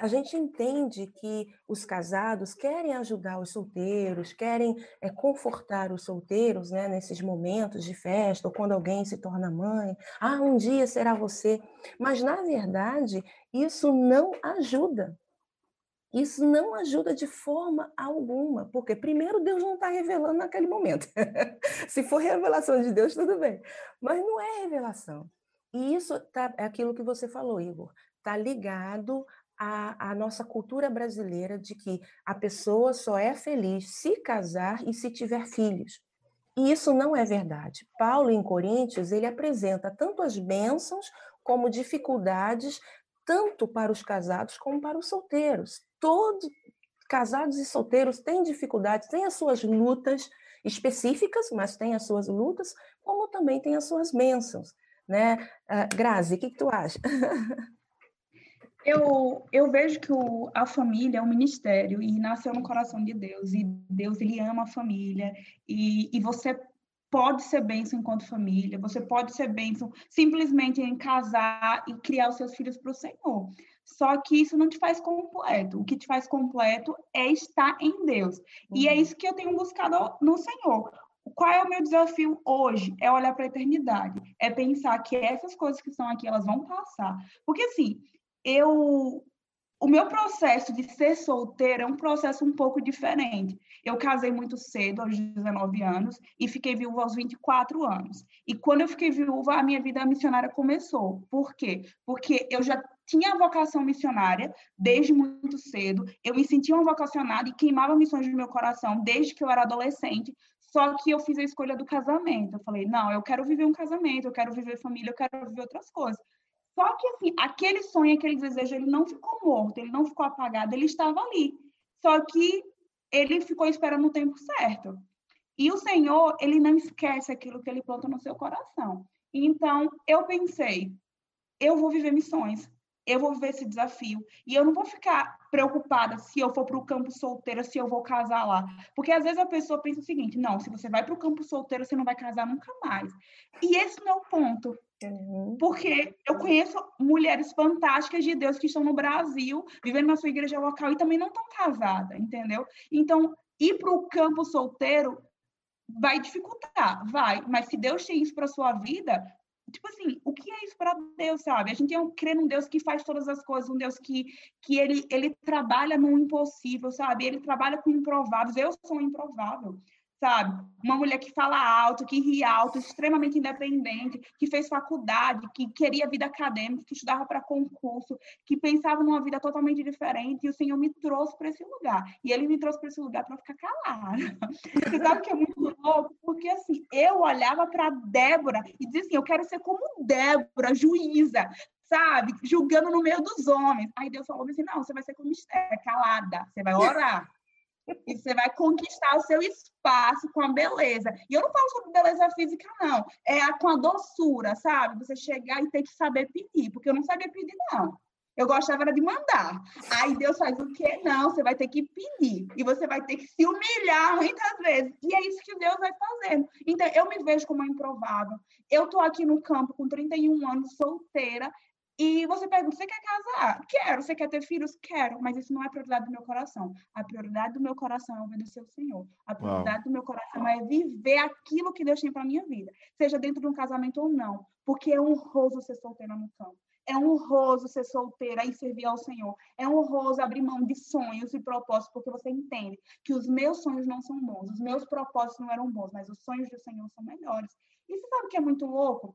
a gente entende que os casados querem ajudar os solteiros, querem é, confortar os solteiros né, nesses momentos de festa, ou quando alguém se torna mãe. Ah, um dia será você. Mas, na verdade, isso não ajuda. Isso não ajuda de forma alguma, porque primeiro Deus não está revelando naquele momento. se for revelação de Deus, tudo bem. Mas não é revelação. E isso tá, é aquilo que você falou, Igor está ligado à, à, nossa cultura brasileira de que a pessoa só é feliz se casar e se tiver filhos. E isso não é verdade. Paulo, em Coríntios, ele apresenta tanto as bênçãos como dificuldades, tanto para os casados como para os solteiros. Todo, casados e solteiros têm dificuldades, têm as suas lutas específicas, mas têm as suas lutas, como também têm as suas bênçãos, né? Uh, Grazi, o que, que tu acha? Eu, eu vejo que o, a família é um ministério e nasceu no coração de Deus, e Deus ele ama a família, e, e você pode ser bênção enquanto família, você pode ser bênção simplesmente em casar e criar os seus filhos para o Senhor. Só que isso não te faz completo. O que te faz completo é estar em Deus. Uhum. E é uhum. isso que eu tenho buscado no Senhor. Qual é o meu desafio hoje? É olhar para a eternidade. É pensar que essas coisas que estão aqui, elas vão passar. Porque, assim, eu o meu processo de ser solteira é um processo um pouco diferente. Eu casei muito cedo, aos 19 anos, e fiquei viúva aos 24 anos. E quando eu fiquei viúva, a minha vida missionária começou. Por quê? Porque eu já tinha vocação missionária desde muito cedo, eu me sentia uma vocacionada e queimava missões no meu coração desde que eu era adolescente, só que eu fiz a escolha do casamento. Eu falei, não, eu quero viver um casamento, eu quero viver família, eu quero viver outras coisas. Só que, assim, aquele sonho, aquele desejo, ele não ficou morto, ele não ficou apagado, ele estava ali. Só que ele ficou esperando o tempo certo. E o Senhor, ele não esquece aquilo que ele planta no seu coração. Então, eu pensei, eu vou viver missões, eu vou viver esse desafio. E eu não vou ficar preocupada se eu for para o campo solteira, se eu vou casar lá. Porque às vezes a pessoa pensa o seguinte: não, se você vai para o campo solteiro, você não vai casar nunca mais. E esse não é o ponto. Uhum. Porque eu conheço mulheres fantásticas de Deus que estão no Brasil, vivendo na sua igreja local e também não estão casadas, entendeu? Então, ir para o campo solteiro vai dificultar, vai. Mas se Deus tem isso para sua vida, tipo assim, o que é isso para Deus, sabe? A gente tem um, crê num Deus que faz todas as coisas, um Deus que, que ele, ele trabalha no impossível, sabe? Ele trabalha com improváveis. Eu sou um improvável sabe? Uma mulher que fala alto, que ri alto, extremamente independente, que fez faculdade, que queria vida acadêmica, que estudava para concurso, que pensava numa vida totalmente diferente, e o Senhor me trouxe para esse lugar. E ele me trouxe para esse lugar para ficar calada. Você sabe que é muito louco? Porque assim, eu olhava para Débora e dizia assim: eu quero ser como Débora, juíza, sabe? Julgando no meio dos homens. Aí Deus falou assim: não, você vai ser como Esther, calada, você vai orar. E você vai conquistar o seu espaço com a beleza. E eu não falo sobre beleza física, não. É a, com a doçura, sabe? Você chegar e ter que saber pedir, porque eu não sabia pedir, não. Eu gostava era de mandar. Aí Deus faz o quê? Não, você vai ter que pedir. E você vai ter que se humilhar muitas vezes. E é isso que Deus vai fazendo. Então, eu me vejo como improvável. Eu tô aqui no campo com 31 anos, solteira. E você pergunta: você quer casar? Quero. Você quer ter filhos? Quero. Mas isso não é a prioridade do meu coração. A prioridade do meu coração é obedecer ao Senhor. A prioridade Uau. do meu coração é viver aquilo que Deus tem para minha vida, seja dentro de um casamento ou não. Porque é honroso ser solteira no campo. É honroso ser solteira e servir ao Senhor. É honroso abrir mão de sonhos e propósitos, porque você entende que os meus sonhos não são bons, os meus propósitos não eram bons, mas os sonhos do Senhor são melhores. E você sabe o que é muito louco?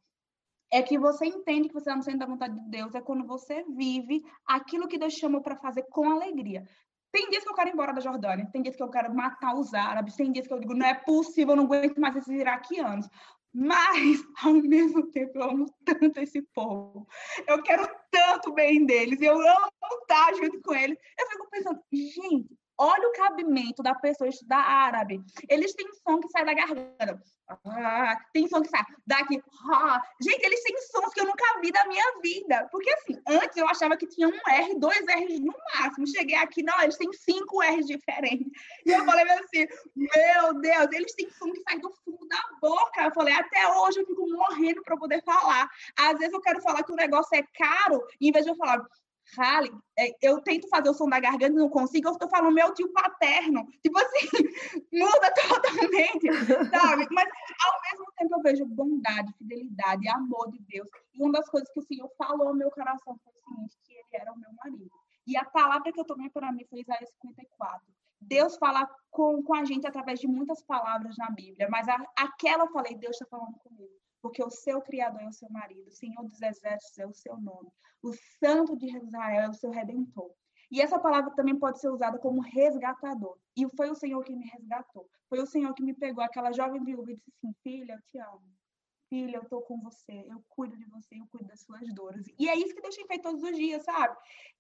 É que você entende que você está no centro da vontade de Deus, é quando você vive aquilo que Deus chamou para fazer com alegria. Tem dias que eu quero ir embora da Jordânia, tem dias que eu quero matar os árabes, tem dias que eu digo, não é possível, eu não aguento mais esses iraquianos. Mas, ao mesmo tempo, eu amo tanto esse povo. Eu quero tanto bem deles, eu amo estar junto com eles. Eu fico pensando, gente, Olha o cabimento da pessoa estudar árabe. Eles têm som que sai da garganta. Ah, tem som que sai daqui. Ah. Gente, eles têm sons que eu nunca vi da minha vida. Porque, assim, antes eu achava que tinha um R, dois R's no máximo. Cheguei aqui, não, eles têm cinco R's diferentes. E eu falei assim, meu Deus, eles têm som que sai do fundo da boca. Eu falei, até hoje eu fico morrendo para poder falar. Às vezes eu quero falar que o negócio é caro, em vez de eu falar, Rale, é, eu tento fazer o som da garganta e não consigo, eu estou falando meu tio paterno. Tipo assim, muda totalmente, sabe? Mas ao mesmo tempo eu vejo bondade, fidelidade, amor de Deus. E uma das coisas que o Senhor falou ao meu coração foi o seguinte, que ele era o meu marido. E a palavra que eu tomei para mim foi Isaías 54. Deus fala com, com a gente através de muitas palavras na Bíblia, mas a, aquela eu falei, Deus está falando comigo porque o seu Criador é o seu marido, o Senhor dos Exércitos é o seu nome, o Santo de Israel é o seu Redentor. E essa palavra também pode ser usada como resgatador. E foi o Senhor que me resgatou. Foi o Senhor que me pegou aquela jovem viúva e disse assim: Filha, eu te amo. filha, eu tô com você, eu cuido de você, eu cuido das suas dores. E é isso que Deus tem feito todos os dias, sabe?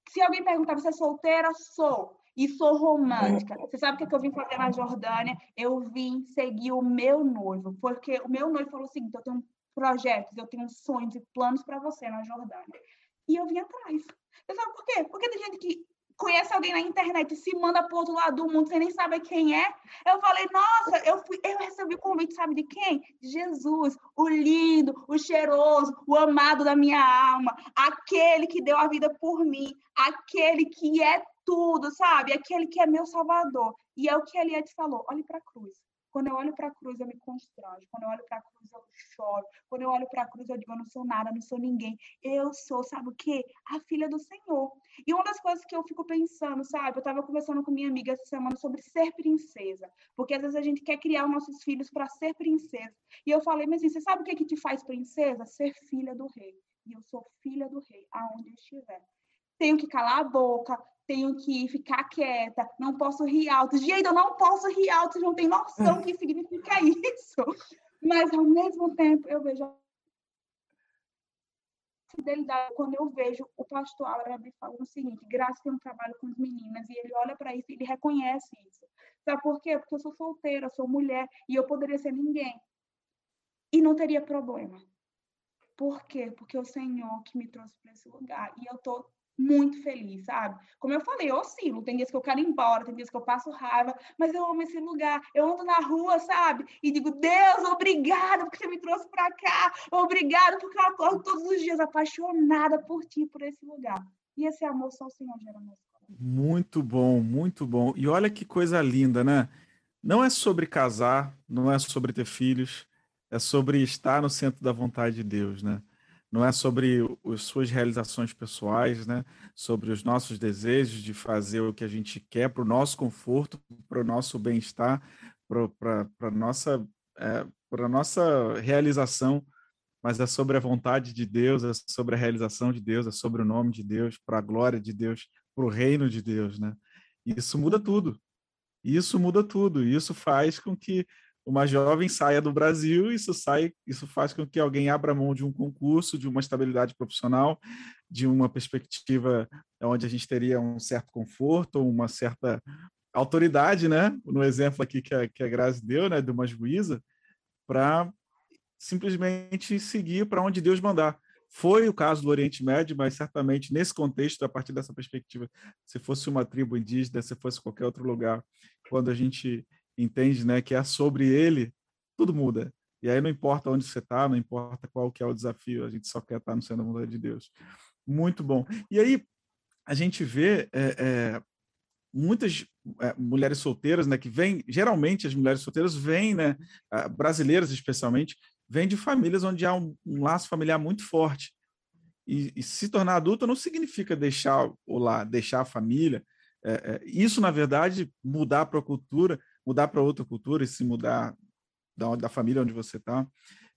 Se alguém perguntar, você é solteira? Sou. E sou romântica. Você sabe o que eu vim fazer na Jordânia? Eu vim seguir o meu noivo, porque o meu noivo falou o seguinte: eu tenho projetos, eu tenho sonhos e planos para você na Jordânia. E eu vim atrás. Você sabe por quê? Porque tem gente que conhece alguém na internet e se manda para outro lado do mundo, você nem sabe quem é. Eu falei, nossa, eu, fui, eu recebi o convite, sabe de quem? Jesus, o lindo, o cheiroso, o amado da minha alma, aquele que deu a vida por mim, aquele que é tudo, sabe? Aquele que é meu salvador. E é o que Eliette falou, olhe para a cruz. Quando eu olho para a cruz, eu me constranjo. Quando eu olho para a cruz, eu choro. Quando eu olho para a cruz, eu digo, eu não sou nada, não sou ninguém. Eu sou, sabe o quê? A filha do Senhor. E uma das coisas que eu fico pensando, sabe? Eu estava conversando com minha amiga essa semana sobre ser princesa. Porque às vezes a gente quer criar os nossos filhos para ser princesa. E eu falei, mas assim, você sabe o que, que te faz princesa? Ser filha do rei. E eu sou filha do rei, aonde eu estiver. Tenho que calar a boca, tenho que ficar quieta, não posso rir alto. Gente, eu não posso rir alto, vocês não têm noção do que significa isso. Mas, ao mesmo tempo, eu vejo fidelidade quando eu vejo o pastor Árabe falando o seguinte: Graça tem um trabalho com as meninas, e ele olha para isso e ele reconhece isso. Sabe por quê? Porque eu sou solteira, sou mulher, e eu poderia ser ninguém. E não teria problema. Por quê? Porque é o Senhor que me trouxe para esse lugar. E eu tô muito feliz, sabe? Como eu falei, eu oscilo. Tem dias que eu quero ir embora, tem dias que eu passo raiva, mas eu amo esse lugar. Eu ando na rua, sabe? E digo, Deus, obrigada porque você me trouxe para cá. Obrigado porque eu acordo todos os dias apaixonada por ti, por esse lugar. E esse amor só o Senhor gera no Muito bom, muito bom. E olha que coisa linda, né? Não é sobre casar, não é sobre ter filhos, é sobre estar no centro da vontade de Deus, né? Não é sobre as suas realizações pessoais, né? sobre os nossos desejos de fazer o que a gente quer para o nosso conforto, para o nosso bem-estar, para a nossa, é, nossa realização, mas é sobre a vontade de Deus, é sobre a realização de Deus, é sobre o nome de Deus, para a glória de Deus, para o reino de Deus. Né? Isso muda tudo. Isso muda tudo. Isso faz com que uma jovem saia do Brasil, isso sai, isso faz com que alguém abra mão de um concurso, de uma estabilidade profissional, de uma perspectiva onde a gente teria um certo conforto, uma certa autoridade, né? No exemplo aqui que a, que a Grazi deu, né, de uma juíza, para simplesmente seguir para onde Deus mandar. Foi o caso do Oriente Médio, mas certamente nesse contexto, a partir dessa perspectiva, se fosse uma tribo indígena, se fosse qualquer outro lugar, quando a gente entende, né, que é sobre ele, tudo muda. E aí não importa onde você está, não importa qual que é o desafio, a gente só quer estar no centro da vontade de Deus. Muito bom. E aí a gente vê é, é, muitas é, mulheres solteiras, né, que vêm, geralmente as mulheres solteiras vêm, né, brasileiras especialmente, vêm de famílias onde há um, um laço familiar muito forte. E, e, se tornar adulta não significa deixar o lá, deixar a família. É, é, isso, na verdade, mudar para a cultura mudar para outra cultura e se mudar da, da família onde você está,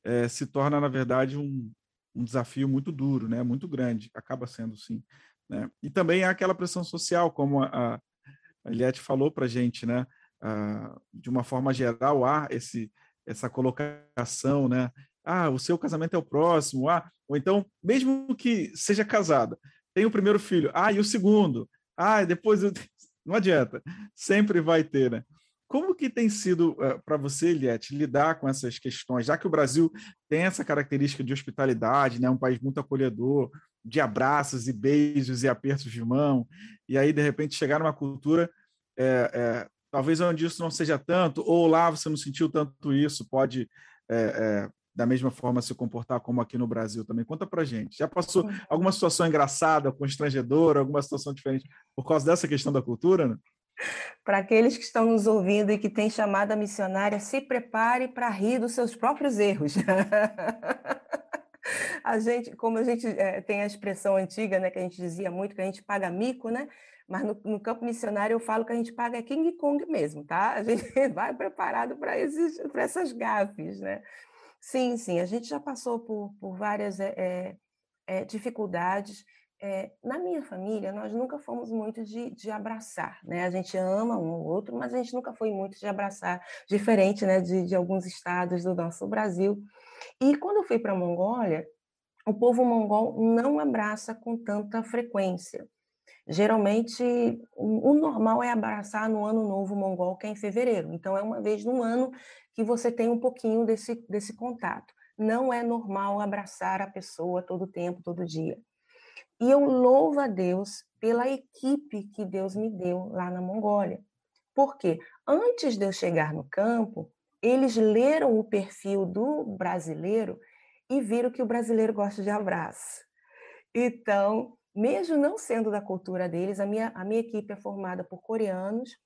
é, se torna, na verdade, um, um desafio muito duro, né? muito grande, acaba sendo sim. Né? E também há aquela pressão social, como a, Eliette falou para a gente, né? Ah, de uma forma geral, há esse, essa colocação, né? Ah, o seu casamento é o próximo, ah, ou então, mesmo que seja casada, tem o primeiro filho, ah, e o segundo, ah, depois não adianta, sempre vai ter, né? Como que tem sido uh, eh, para você, Eliette, lidar com essas questões, já que o Brasil tem essa característica de hospitalidade, né, um país muito acolhedor, de abraços e beijos e apertos de mão, e aí, de repente, chegar numa cultura, é, é, talvez onde isso não seja tanto, ou lá você não sentiu tanto isso, pode, é, da mesma forma, se comportar como aqui no Brasil também. Conta para gente. Já passou alguma situação engraçada, constrangedora, alguma situação diferente por causa dessa questão da cultura? Né? Para aqueles que estão nos ouvindo e que têm chamada missionária, se prepare para rir dos seus próprios erros. a gente, como a gente é, tem a expressão antiga, né, que a gente dizia muito, que a gente paga mico, né? Mas no, no, campo missionário eu falo que a gente paga King Kong mesmo, tá? A gente vai preparado para essas gafes, né? Sim, sim, a gente já passou por, por várias é, é, dificuldades é, na minha família, nós nunca fomos muito de, de abraçar, né? A gente ama um ou outro, mas a gente nunca foi muito de abraçar, diferente né, de, de alguns estados do nosso Brasil. E quando eu fui para a Mongólia, o povo mongol não abraça com tanta frequência. Geralmente, o normal é abraçar no ano novo mongol, que é em fevereiro. Então, é uma vez no ano que você tem um pouquinho desse, desse contato. Não é normal abraçar a pessoa todo tempo, todo dia. E eu louvo a Deus pela equipe que Deus me deu lá na Mongólia. Porque antes de eu chegar no campo, eles leram o perfil do brasileiro e viram que o brasileiro gosta de abraço. Então, mesmo não sendo da cultura deles, a minha, a minha equipe é formada por coreanos,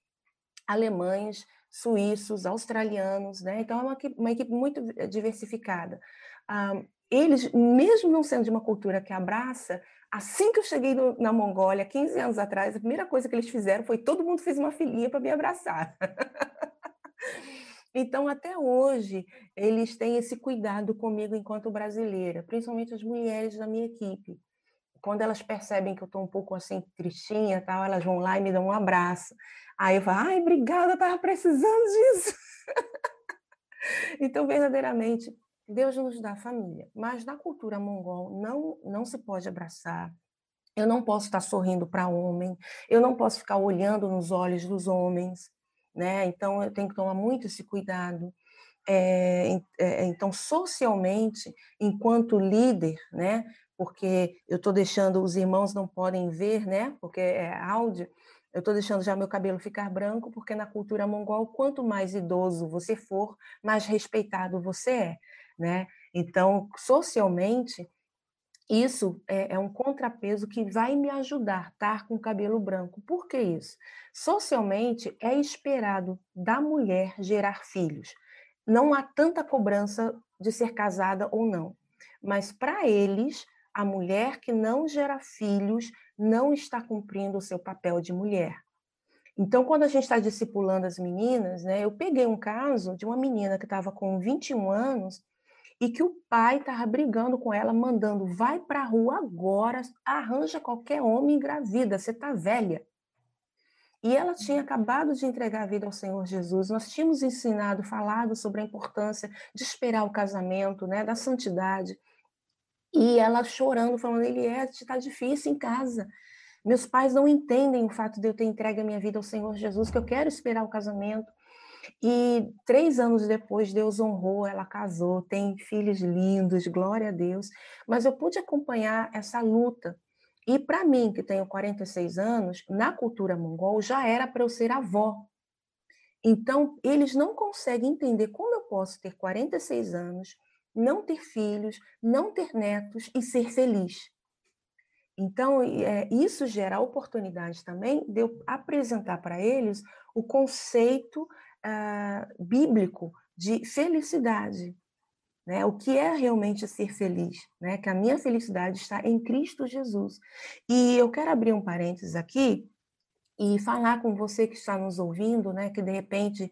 alemães, suíços, australianos, né? Então, é uma, uma equipe muito diversificada. Ah, eles, mesmo não sendo de uma cultura que abraça, Assim que eu cheguei no, na Mongólia, 15 anos atrás, a primeira coisa que eles fizeram foi todo mundo fez uma filinha para me abraçar. então, até hoje, eles têm esse cuidado comigo enquanto brasileira, principalmente as mulheres da minha equipe. Quando elas percebem que eu estou um pouco assim, tristinha, tal, elas vão lá e me dão um abraço. Aí eu falo, ai, obrigada, estava precisando disso. então, verdadeiramente, Deus nos dá família, mas na cultura mongol não, não se pode abraçar. Eu não posso estar sorrindo para homem, eu não posso ficar olhando nos olhos dos homens, né? Então eu tenho que tomar muito esse cuidado. É, é, então, socialmente, enquanto líder, né? Porque eu estou deixando, os irmãos não podem ver, né? Porque é áudio. Eu estou deixando já meu cabelo ficar branco, porque na cultura mongol, quanto mais idoso você for, mais respeitado você é né? Então, socialmente, isso é, é, um contrapeso que vai me ajudar a estar com cabelo branco. Por que isso? Socialmente, é esperado da mulher gerar filhos. Não há tanta cobrança de ser casada ou não. Mas para eles, a mulher que não gera filhos não está cumprindo o seu papel de mulher. Então, quando a gente está discipulando as meninas, né, eu peguei um caso de uma menina que estava com 21 anos e que o pai estava brigando com ela, mandando, vai para a rua agora, arranja qualquer homem engravida, você está velha. E ela tinha uhum. acabado de entregar a vida ao Senhor Jesus. Nós tínhamos ensinado, falado sobre a importância de esperar o casamento, né, da santidade. E ela chorando, falando, ele é, está difícil em casa. Meus pais não entendem o fato de eu ter entregue a minha vida ao Senhor Jesus, que eu quero esperar o casamento. E três anos depois, Deus honrou, ela casou, tem filhos lindos, glória a Deus. Mas eu pude acompanhar essa luta. E para mim, que tenho 46 anos, na cultura mongol já era para eu ser avó. Então, eles não conseguem entender como eu posso ter 46 anos, não ter filhos, não ter netos e ser feliz. Então, é, isso gera oportunidade também de eu apresentar para eles o conceito uh, bíblico de felicidade. Né? O que é realmente ser feliz? Né? Que a minha felicidade está em Cristo Jesus. E eu quero abrir um parênteses aqui e falar com você que está nos ouvindo, né? que de repente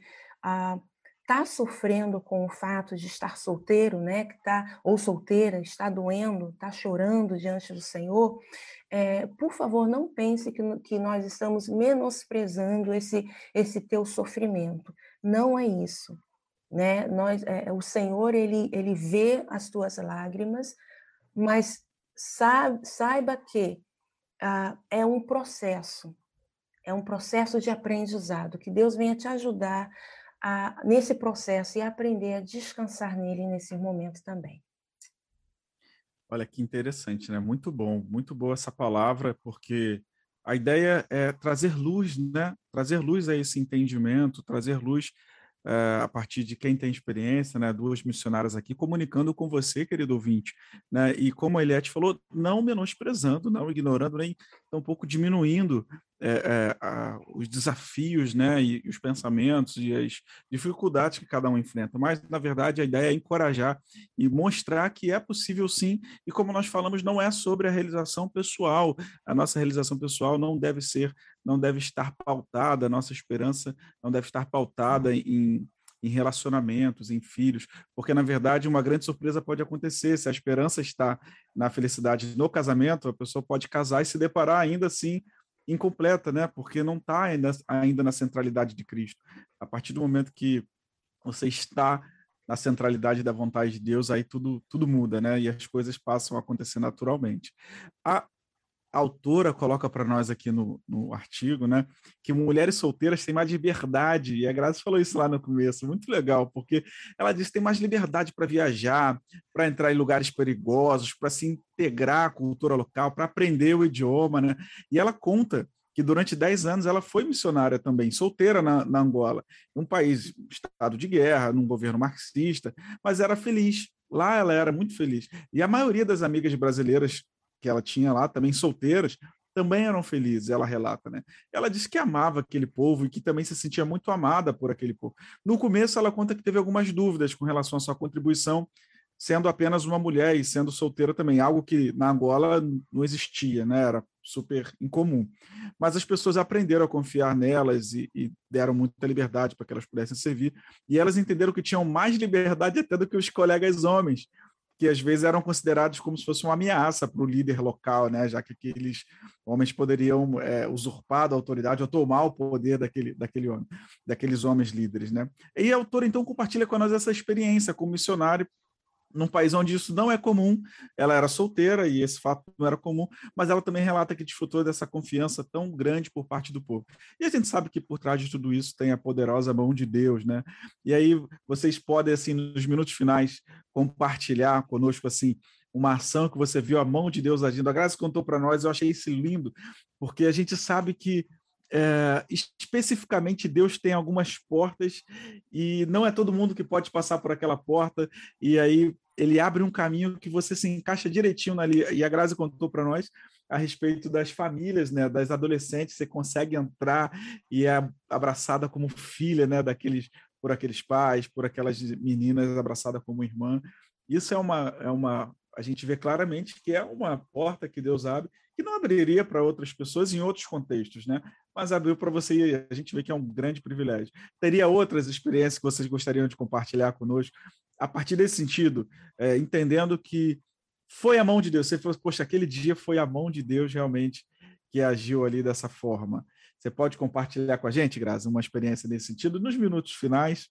uh, está sofrendo com o fato de estar solteiro, né, que tá ou solteira, está doendo, está chorando diante do Senhor, é, por favor, não pense que, que nós estamos menosprezando esse esse teu sofrimento. Não é isso, né? Nós, é, o Senhor ele ele vê as tuas lágrimas, mas saiba que ah, é um processo, é um processo de aprendizado que Deus venha te ajudar a, nesse processo e aprender a descansar nele nesse momento também. Olha que interessante, né? Muito bom, muito boa essa palavra, porque a ideia é trazer luz, né? Trazer luz a esse entendimento, trazer luz uh, a partir de quem tem experiência, né? Duas missionárias aqui comunicando com você, querido ouvinte, né? E como a Eliette falou, não menosprezando, não ignorando, nem um pouco diminuindo é, é, a, os desafios, né, e os pensamentos e as dificuldades que cada um enfrenta. Mas, na verdade, a ideia é encorajar e mostrar que é possível sim. E como nós falamos, não é sobre a realização pessoal. A nossa realização pessoal não deve ser, não deve estar pautada. A nossa esperança não deve estar pautada em em relacionamentos, em filhos, porque na verdade uma grande surpresa pode acontecer. Se a esperança está na felicidade no casamento, a pessoa pode casar e se deparar ainda assim incompleta, né? Porque não está ainda, ainda na centralidade de Cristo. A partir do momento que você está na centralidade da vontade de Deus, aí tudo, tudo muda, né? E as coisas passam a acontecer naturalmente. A autora coloca para nós aqui no, no artigo, né, que mulheres solteiras têm mais liberdade, e a Graça falou isso lá no começo, muito legal, porque ela diz que tem mais liberdade para viajar, para entrar em lugares perigosos, para se integrar à cultura local, para aprender o idioma, né? E ela conta que durante 10 anos ela foi missionária também, solteira na, na Angola, um país, estado de guerra, num governo marxista, mas era feliz. Lá ela era muito feliz. E a maioria das amigas brasileiras que ela tinha lá, também solteiras, também eram felizes, ela relata, né? Ela disse que amava aquele povo e que também se sentia muito amada por aquele povo. No começo, ela conta que teve algumas dúvidas com relação à sua contribuição sendo apenas uma mulher e sendo solteira também, algo que na Angola não existia, né? Era super incomum. Mas as pessoas aprenderam a confiar nelas e, e deram muita liberdade para que elas pudessem servir. E elas entenderam que tinham mais liberdade até do que os colegas homens, que às vezes eram considerados como se fosse uma ameaça para o líder local, né? já que aqueles homens poderiam é, usurpar a autoridade ou tomar o poder daquele, daquele homem, daqueles homens líderes. Né? E a autora, então, compartilha com nós essa experiência como missionário num país onde isso não é comum. Ela era solteira e esse fato não era comum, mas ela também relata que desfrutou dessa confiança tão grande por parte do povo. E a gente sabe que por trás de tudo isso tem a poderosa mão de Deus, né? E aí vocês podem assim nos minutos finais compartilhar conosco assim uma ação que você viu a mão de Deus agindo. A Graça contou para nós, eu achei isso lindo, porque a gente sabe que é, especificamente Deus tem algumas portas e não é todo mundo que pode passar por aquela porta e aí ele abre um caminho que você se encaixa direitinho ali e a Grazi contou para nós a respeito das famílias, né, das adolescentes, você consegue entrar e é abraçada como filha, né, daqueles por aqueles pais, por aquelas meninas abraçada como irmã. Isso é uma é uma a gente vê claramente que é uma porta que Deus abre que não abriria para outras pessoas em outros contextos, né? Mas abriu para você e a gente vê que é um grande privilégio. Teria outras experiências que vocês gostariam de compartilhar conosco a partir desse sentido, é, entendendo que foi a mão de Deus. Você falou, poxa, aquele dia foi a mão de Deus realmente que agiu ali dessa forma. Você pode compartilhar com a gente, Graça, uma experiência nesse sentido nos minutos finais?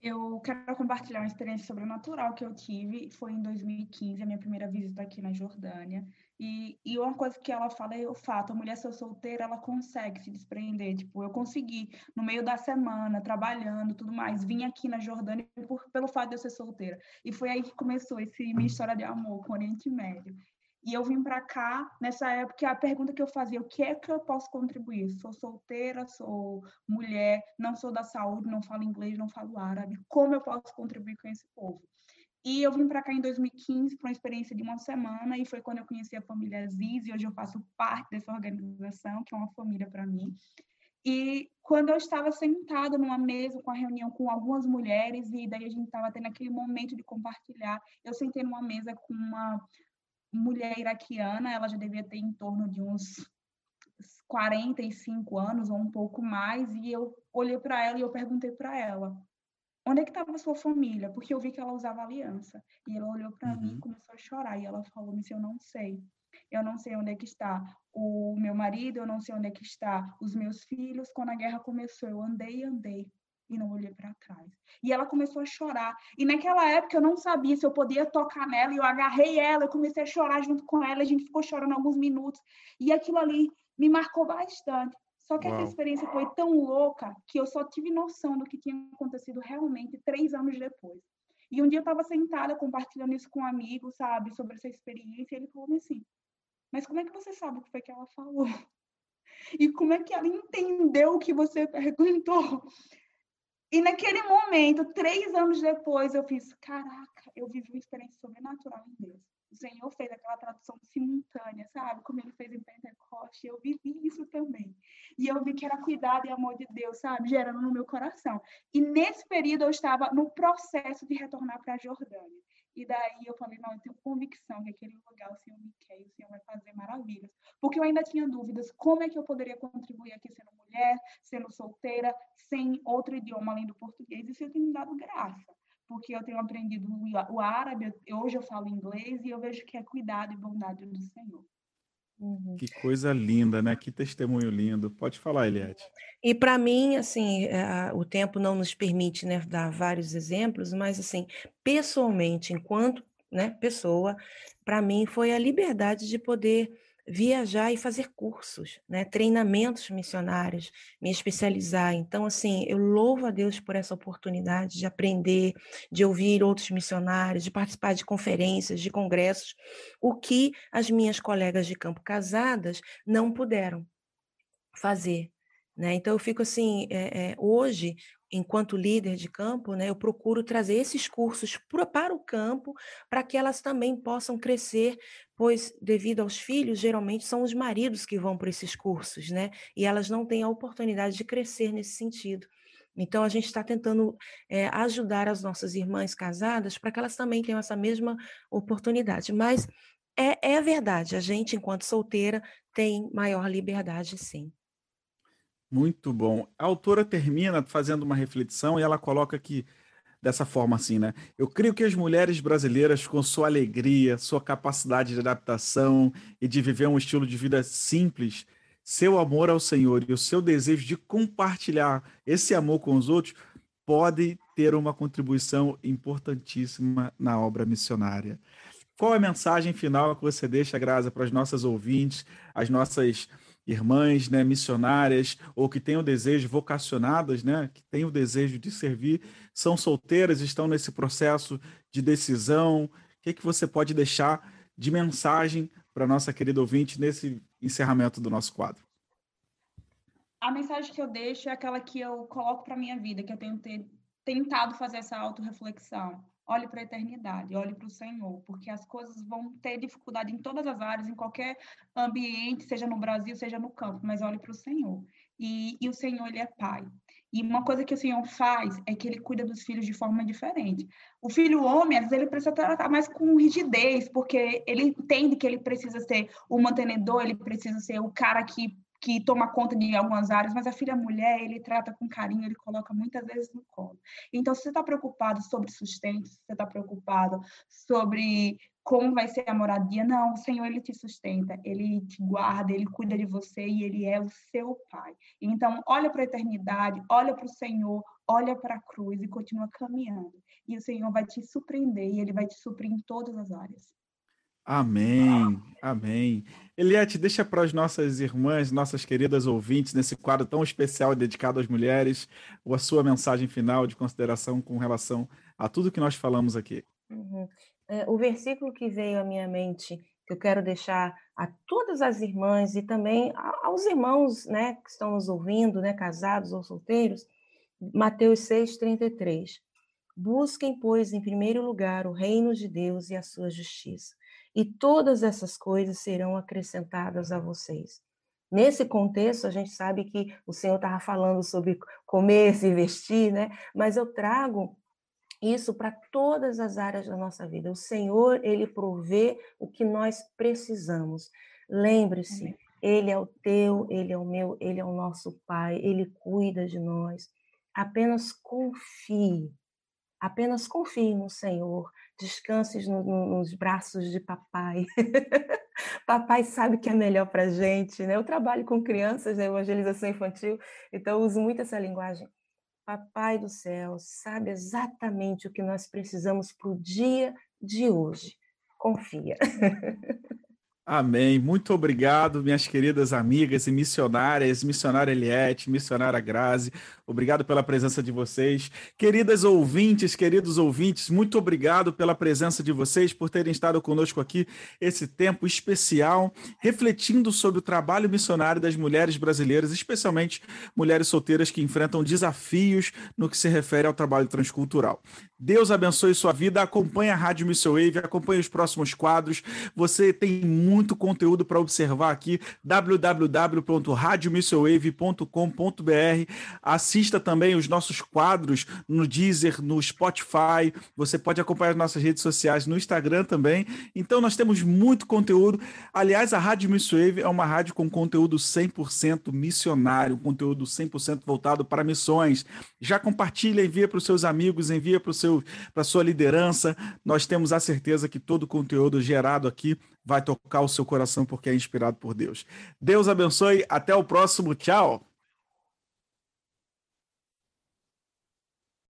Eu quero compartilhar uma experiência sobrenatural que eu tive. Foi em 2015, a minha primeira visita aqui na Jordânia. E, e uma coisa que ela fala é o fato: a mulher ser solteira, ela consegue se desprender. Tipo, eu consegui, no meio da semana, trabalhando tudo mais, vim aqui na Jordânia por, pelo fato de eu ser solteira. E foi aí que começou esse minha história de amor com o Oriente Médio. E eu vim para cá nessa época. A pergunta que eu fazia: o que é que eu posso contribuir? Sou solteira, sou mulher, não sou da saúde, não falo inglês, não falo árabe. Como eu posso contribuir com esse povo? E eu vim para cá em 2015 para uma experiência de uma semana e foi quando eu conheci a família Aziz e hoje eu faço parte dessa organização, que é uma família para mim. E quando eu estava sentada numa mesa com a reunião com algumas mulheres e daí a gente estava tendo aquele momento de compartilhar, eu sentei numa mesa com uma mulher iraquiana, ela já devia ter em torno de uns 45 anos ou um pouco mais, e eu olhei para ela e eu perguntei para ela: onde é que estava a sua família? Porque eu vi que ela usava aliança. E ela olhou para uhum. mim e começou a chorar. E ela falou: Mas eu não sei. Eu não sei onde é que está o meu marido, eu não sei onde é que está os meus filhos. Quando a guerra começou, eu andei e andei e não olhei para trás. E ela começou a chorar. E naquela época eu não sabia se eu podia tocar nela, e eu agarrei ela, eu comecei a chorar junto com ela, a gente ficou chorando alguns minutos. E aquilo ali me marcou bastante. Só que Uau. essa experiência foi tão louca que eu só tive noção do que tinha acontecido realmente três anos depois. E um dia eu estava sentada compartilhando isso com um amigo, sabe, sobre essa experiência, e ele falou assim: Mas como é que você sabe o que foi que ela falou? E como é que ela entendeu o que você perguntou? E naquele momento, três anos depois, eu fiz: Caraca, eu vivi uma experiência sobrenatural em Deus o Senhor fez aquela tradução simultânea, sabe? Como ele fez em Pentecoste, eu vivi isso também. E eu vi que era cuidado e amor de Deus, sabe? Gerando no meu coração. E nesse período eu estava no processo de retornar para a Jordânia. E daí eu falei, não, eu tenho convicção que aquele lugar o Senhor me quer e o Senhor vai fazer maravilhas. Porque eu ainda tinha dúvidas, como é que eu poderia contribuir aqui sendo mulher, sendo solteira, sem outro idioma além do português? Isso eu tenho me dado graça porque eu tenho aprendido o árabe, hoje eu falo inglês e eu vejo que é cuidado e bondade do Senhor. Uhum. Que coisa linda, né? Que testemunho lindo. Pode falar, Eliette. E para mim, assim, é, o tempo não nos permite né, dar vários exemplos, mas assim, pessoalmente, enquanto né, pessoa, para mim foi a liberdade de poder viajar e fazer cursos, né, treinamentos missionários, me especializar. Então, assim, eu louvo a Deus por essa oportunidade de aprender, de ouvir outros missionários, de participar de conferências, de congressos, o que as minhas colegas de campo casadas não puderam fazer. Né? Então, eu fico assim, é, é, hoje, enquanto líder de campo, né, eu procuro trazer esses cursos para o campo, para que elas também possam crescer, pois, devido aos filhos, geralmente são os maridos que vão para esses cursos, né? E elas não têm a oportunidade de crescer nesse sentido. Então, a gente está tentando é, ajudar as nossas irmãs casadas para que elas também tenham essa mesma oportunidade. Mas é, é verdade, a gente, enquanto solteira, tem maior liberdade, sim. Muito bom. A autora termina fazendo uma reflexão e ela coloca aqui dessa forma assim, né? Eu creio que as mulheres brasileiras, com sua alegria, sua capacidade de adaptação e de viver um estilo de vida simples, seu amor ao Senhor e o seu desejo de compartilhar esse amor com os outros, pode ter uma contribuição importantíssima na obra missionária. Qual é a mensagem final que você deixa, Graça, para as nossas ouvintes, as nossas irmãs, né, missionárias ou que têm o desejo vocacionadas, né, que têm o desejo de servir, são solteiras, estão nesse processo de decisão. O que, que você pode deixar de mensagem para nossa querida ouvinte nesse encerramento do nosso quadro? A mensagem que eu deixo é aquela que eu coloco para minha vida, que eu tenho tentado fazer essa autorreflexão olhe para a eternidade, olhe para o Senhor, porque as coisas vão ter dificuldade em todas as áreas, em qualquer ambiente, seja no Brasil, seja no campo, mas olhe para o Senhor. E, e, o Senhor, Ele é Pai. E uma coisa que o Senhor faz é que Ele cuida dos filhos de forma diferente. O filho homem, às vezes, ele precisa tratar mais com rigidez, porque ele entende que ele precisa ser o mantenedor, ele precisa ser o cara que que toma conta de algumas áreas, mas a filha mulher, ele trata com carinho, ele coloca muitas vezes no colo. Então, se você está preocupado sobre sustento, se você está preocupado sobre como vai ser a moradia, não, o Senhor, ele te sustenta, ele te guarda, ele cuida de você e ele é o seu pai. Então, olha para a eternidade, olha para o Senhor, olha para a cruz e continua caminhando. E o Senhor vai te surpreender e ele vai te suprir em todas as áreas. Amém, amém. Eliette, deixa para as nossas irmãs, nossas queridas ouvintes, nesse quadro tão especial dedicado às mulheres, a sua mensagem final de consideração com relação a tudo que nós falamos aqui. Uhum. É, o versículo que veio à minha mente, que eu quero deixar a todas as irmãs e também aos irmãos né, que estão nos ouvindo, né, casados ou solteiros, Mateus 6,33. Busquem, pois, em primeiro lugar o reino de Deus e a sua justiça e todas essas coisas serão acrescentadas a vocês. Nesse contexto, a gente sabe que o Senhor estava falando sobre comer, se vestir, né? Mas eu trago isso para todas as áreas da nossa vida. O Senhor, ele provê o que nós precisamos. Lembre-se, ele é o teu, ele é o meu, ele é o nosso Pai, ele cuida de nós. Apenas confie, apenas confie no Senhor descanses no, no, nos braços de papai. papai sabe que é melhor para gente, né? Eu trabalho com crianças na evangelização infantil, então uso muito essa linguagem. Papai do céu sabe exatamente o que nós precisamos para o dia de hoje. Confia. Amém. Muito obrigado, minhas queridas amigas e missionárias, missionária Eliette, missionária Grazi. Obrigado pela presença de vocês. Queridas ouvintes, queridos ouvintes, muito obrigado pela presença de vocês, por terem estado conosco aqui esse tempo especial, refletindo sobre o trabalho missionário das mulheres brasileiras, especialmente mulheres solteiras que enfrentam desafios no que se refere ao trabalho transcultural. Deus abençoe sua vida. Acompanhe a Rádio Missile Wave, acompanhe os próximos quadros. Você tem muito conteúdo para observar aqui. www.radiomissowave.com.br. Assista Assista também os nossos quadros no Deezer, no Spotify. Você pode acompanhar as nossas redes sociais no Instagram também. Então, nós temos muito conteúdo. Aliás, a Rádio Misswave é uma rádio com conteúdo 100% missionário, conteúdo 100% voltado para missões. Já compartilha, envia para os seus amigos, envia para a sua liderança. Nós temos a certeza que todo o conteúdo gerado aqui vai tocar o seu coração porque é inspirado por Deus. Deus abençoe. Até o próximo. Tchau.